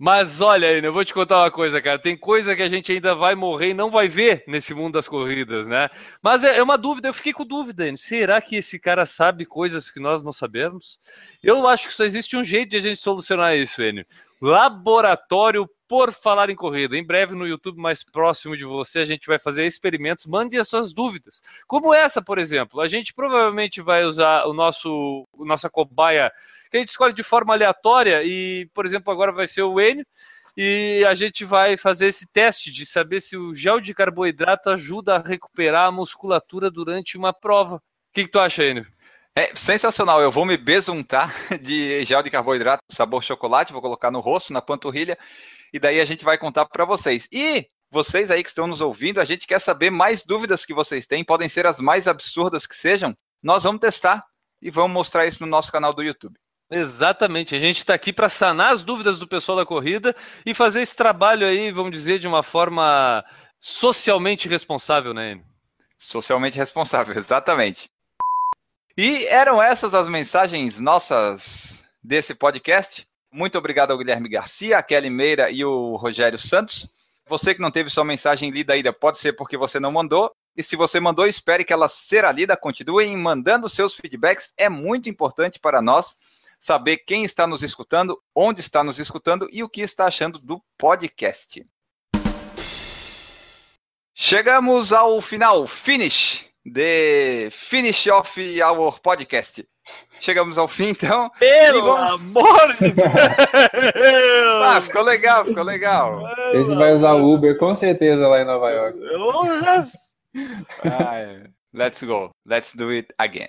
Mas olha eu vou te contar uma coisa, cara. Tem coisa que a gente ainda vai morrer e não vai ver nesse mundo das corridas, né? Mas é, é uma dúvida, eu fiquei com dúvida. Será que esse cara sabe coisas que nós não sabemos? Eu acho que só existe um jeito de a gente solucionar isso, Enio. Laboratório por falar em corrida. Em breve no YouTube mais próximo de você, a gente vai fazer experimentos. Mande as suas dúvidas. Como essa, por exemplo. A gente provavelmente vai usar o nosso nossa cobaia que a gente escolhe de forma aleatória e, por exemplo, agora vai ser o Enio. E a gente vai fazer esse teste de saber se o gel de carboidrato ajuda a recuperar a musculatura durante uma prova. O que, que tu acha, Enio? É sensacional. Eu vou me besuntar *laughs* de gel de carboidrato sabor chocolate, vou colocar no rosto, na panturrilha, e daí a gente vai contar para vocês. E vocês aí que estão nos ouvindo, a gente quer saber mais dúvidas que vocês têm, podem ser as mais absurdas que sejam. Nós vamos testar e vamos mostrar isso no nosso canal do YouTube. Exatamente, a gente está aqui para sanar as dúvidas do pessoal da corrida e fazer esse trabalho aí, vamos dizer, de uma forma socialmente responsável, né? Socialmente responsável, *laughs* exatamente. E eram essas as mensagens nossas desse podcast. Muito obrigado ao Guilherme Garcia, a Kelly Meira e o Rogério Santos. Você que não teve sua mensagem lida ainda, pode ser porque você não mandou. E se você mandou, espere que ela será lida. Continuem mandando seus feedbacks. É muito importante para nós saber quem está nos escutando, onde está nos escutando e o que está achando do podcast. Chegamos ao final, finish the finish off our podcast. Chegamos ao fim, então. Pelo vamos... amor de *laughs* Deus! ah, ficou legal, ficou legal. Esse vai usar Uber com certeza lá em Nova York. ah, let's go. Let's do it again.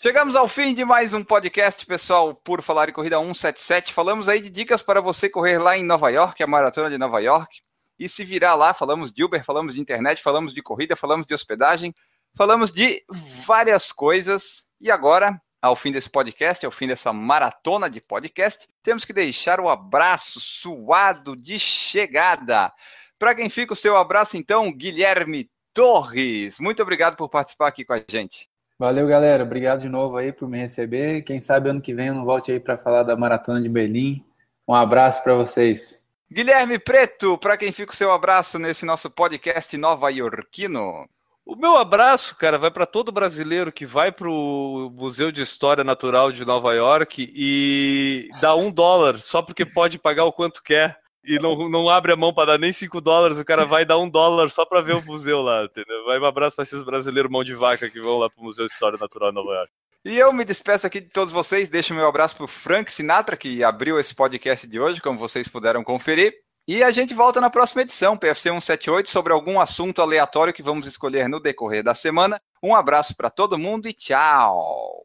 Chegamos ao fim de mais um podcast, pessoal, por falar em corrida 177. Falamos aí de dicas para você correr lá em Nova York, a maratona de Nova York e se virar lá. Falamos de Uber, falamos de internet, falamos de corrida, falamos de hospedagem, falamos de várias coisas. E agora ao fim desse podcast, ao fim dessa maratona de podcast, temos que deixar o abraço suado de chegada. Para quem fica o seu abraço, então, Guilherme Torres. Muito obrigado por participar aqui com a gente. Valeu, galera. Obrigado de novo aí por me receber. Quem sabe ano que vem eu não volte aí para falar da Maratona de Berlim. Um abraço para vocês. Guilherme Preto, para quem fica o seu abraço nesse nosso podcast nova iorquino. O meu abraço, cara, vai para todo brasileiro que vai para o Museu de História Natural de Nova York e dá um dólar só porque pode pagar o quanto quer e não, não abre a mão para dar nem cinco dólares, o cara vai dar um dólar só para ver o museu lá, entendeu? Vai um abraço para esses brasileiros mão de vaca que vão lá para o Museu de História Natural de Nova York. E eu me despeço aqui de todos vocês, deixo meu abraço para o Frank Sinatra, que abriu esse podcast de hoje, como vocês puderam conferir. E a gente volta na próxima edição, PFC 178, sobre algum assunto aleatório que vamos escolher no decorrer da semana. Um abraço para todo mundo e tchau!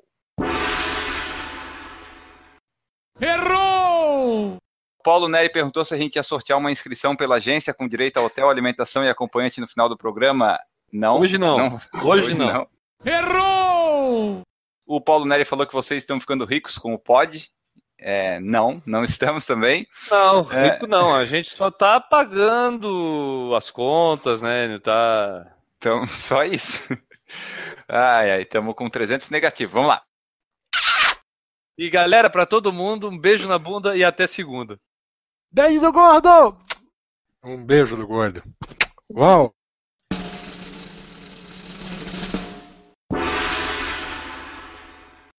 Errou! Paulo Neri perguntou se a gente ia sortear uma inscrição pela agência com direito a hotel, alimentação e acompanhante no final do programa. Não. Hoje não. não. Hoje, Hoje, não. não. Errou! O Paulo Neri falou que vocês estão ficando ricos com o pod. É, não, não *laughs* estamos também. Não, é. rico é... não. A gente só tá pagando as contas, né? Tá... Então, *laughs* só isso. Ai, ai, estamos com 300 negativos. Vamos lá. E galera, para todo mundo, um beijo na bunda e até segunda. Beijo do gordo! Um beijo do gordo. Uau!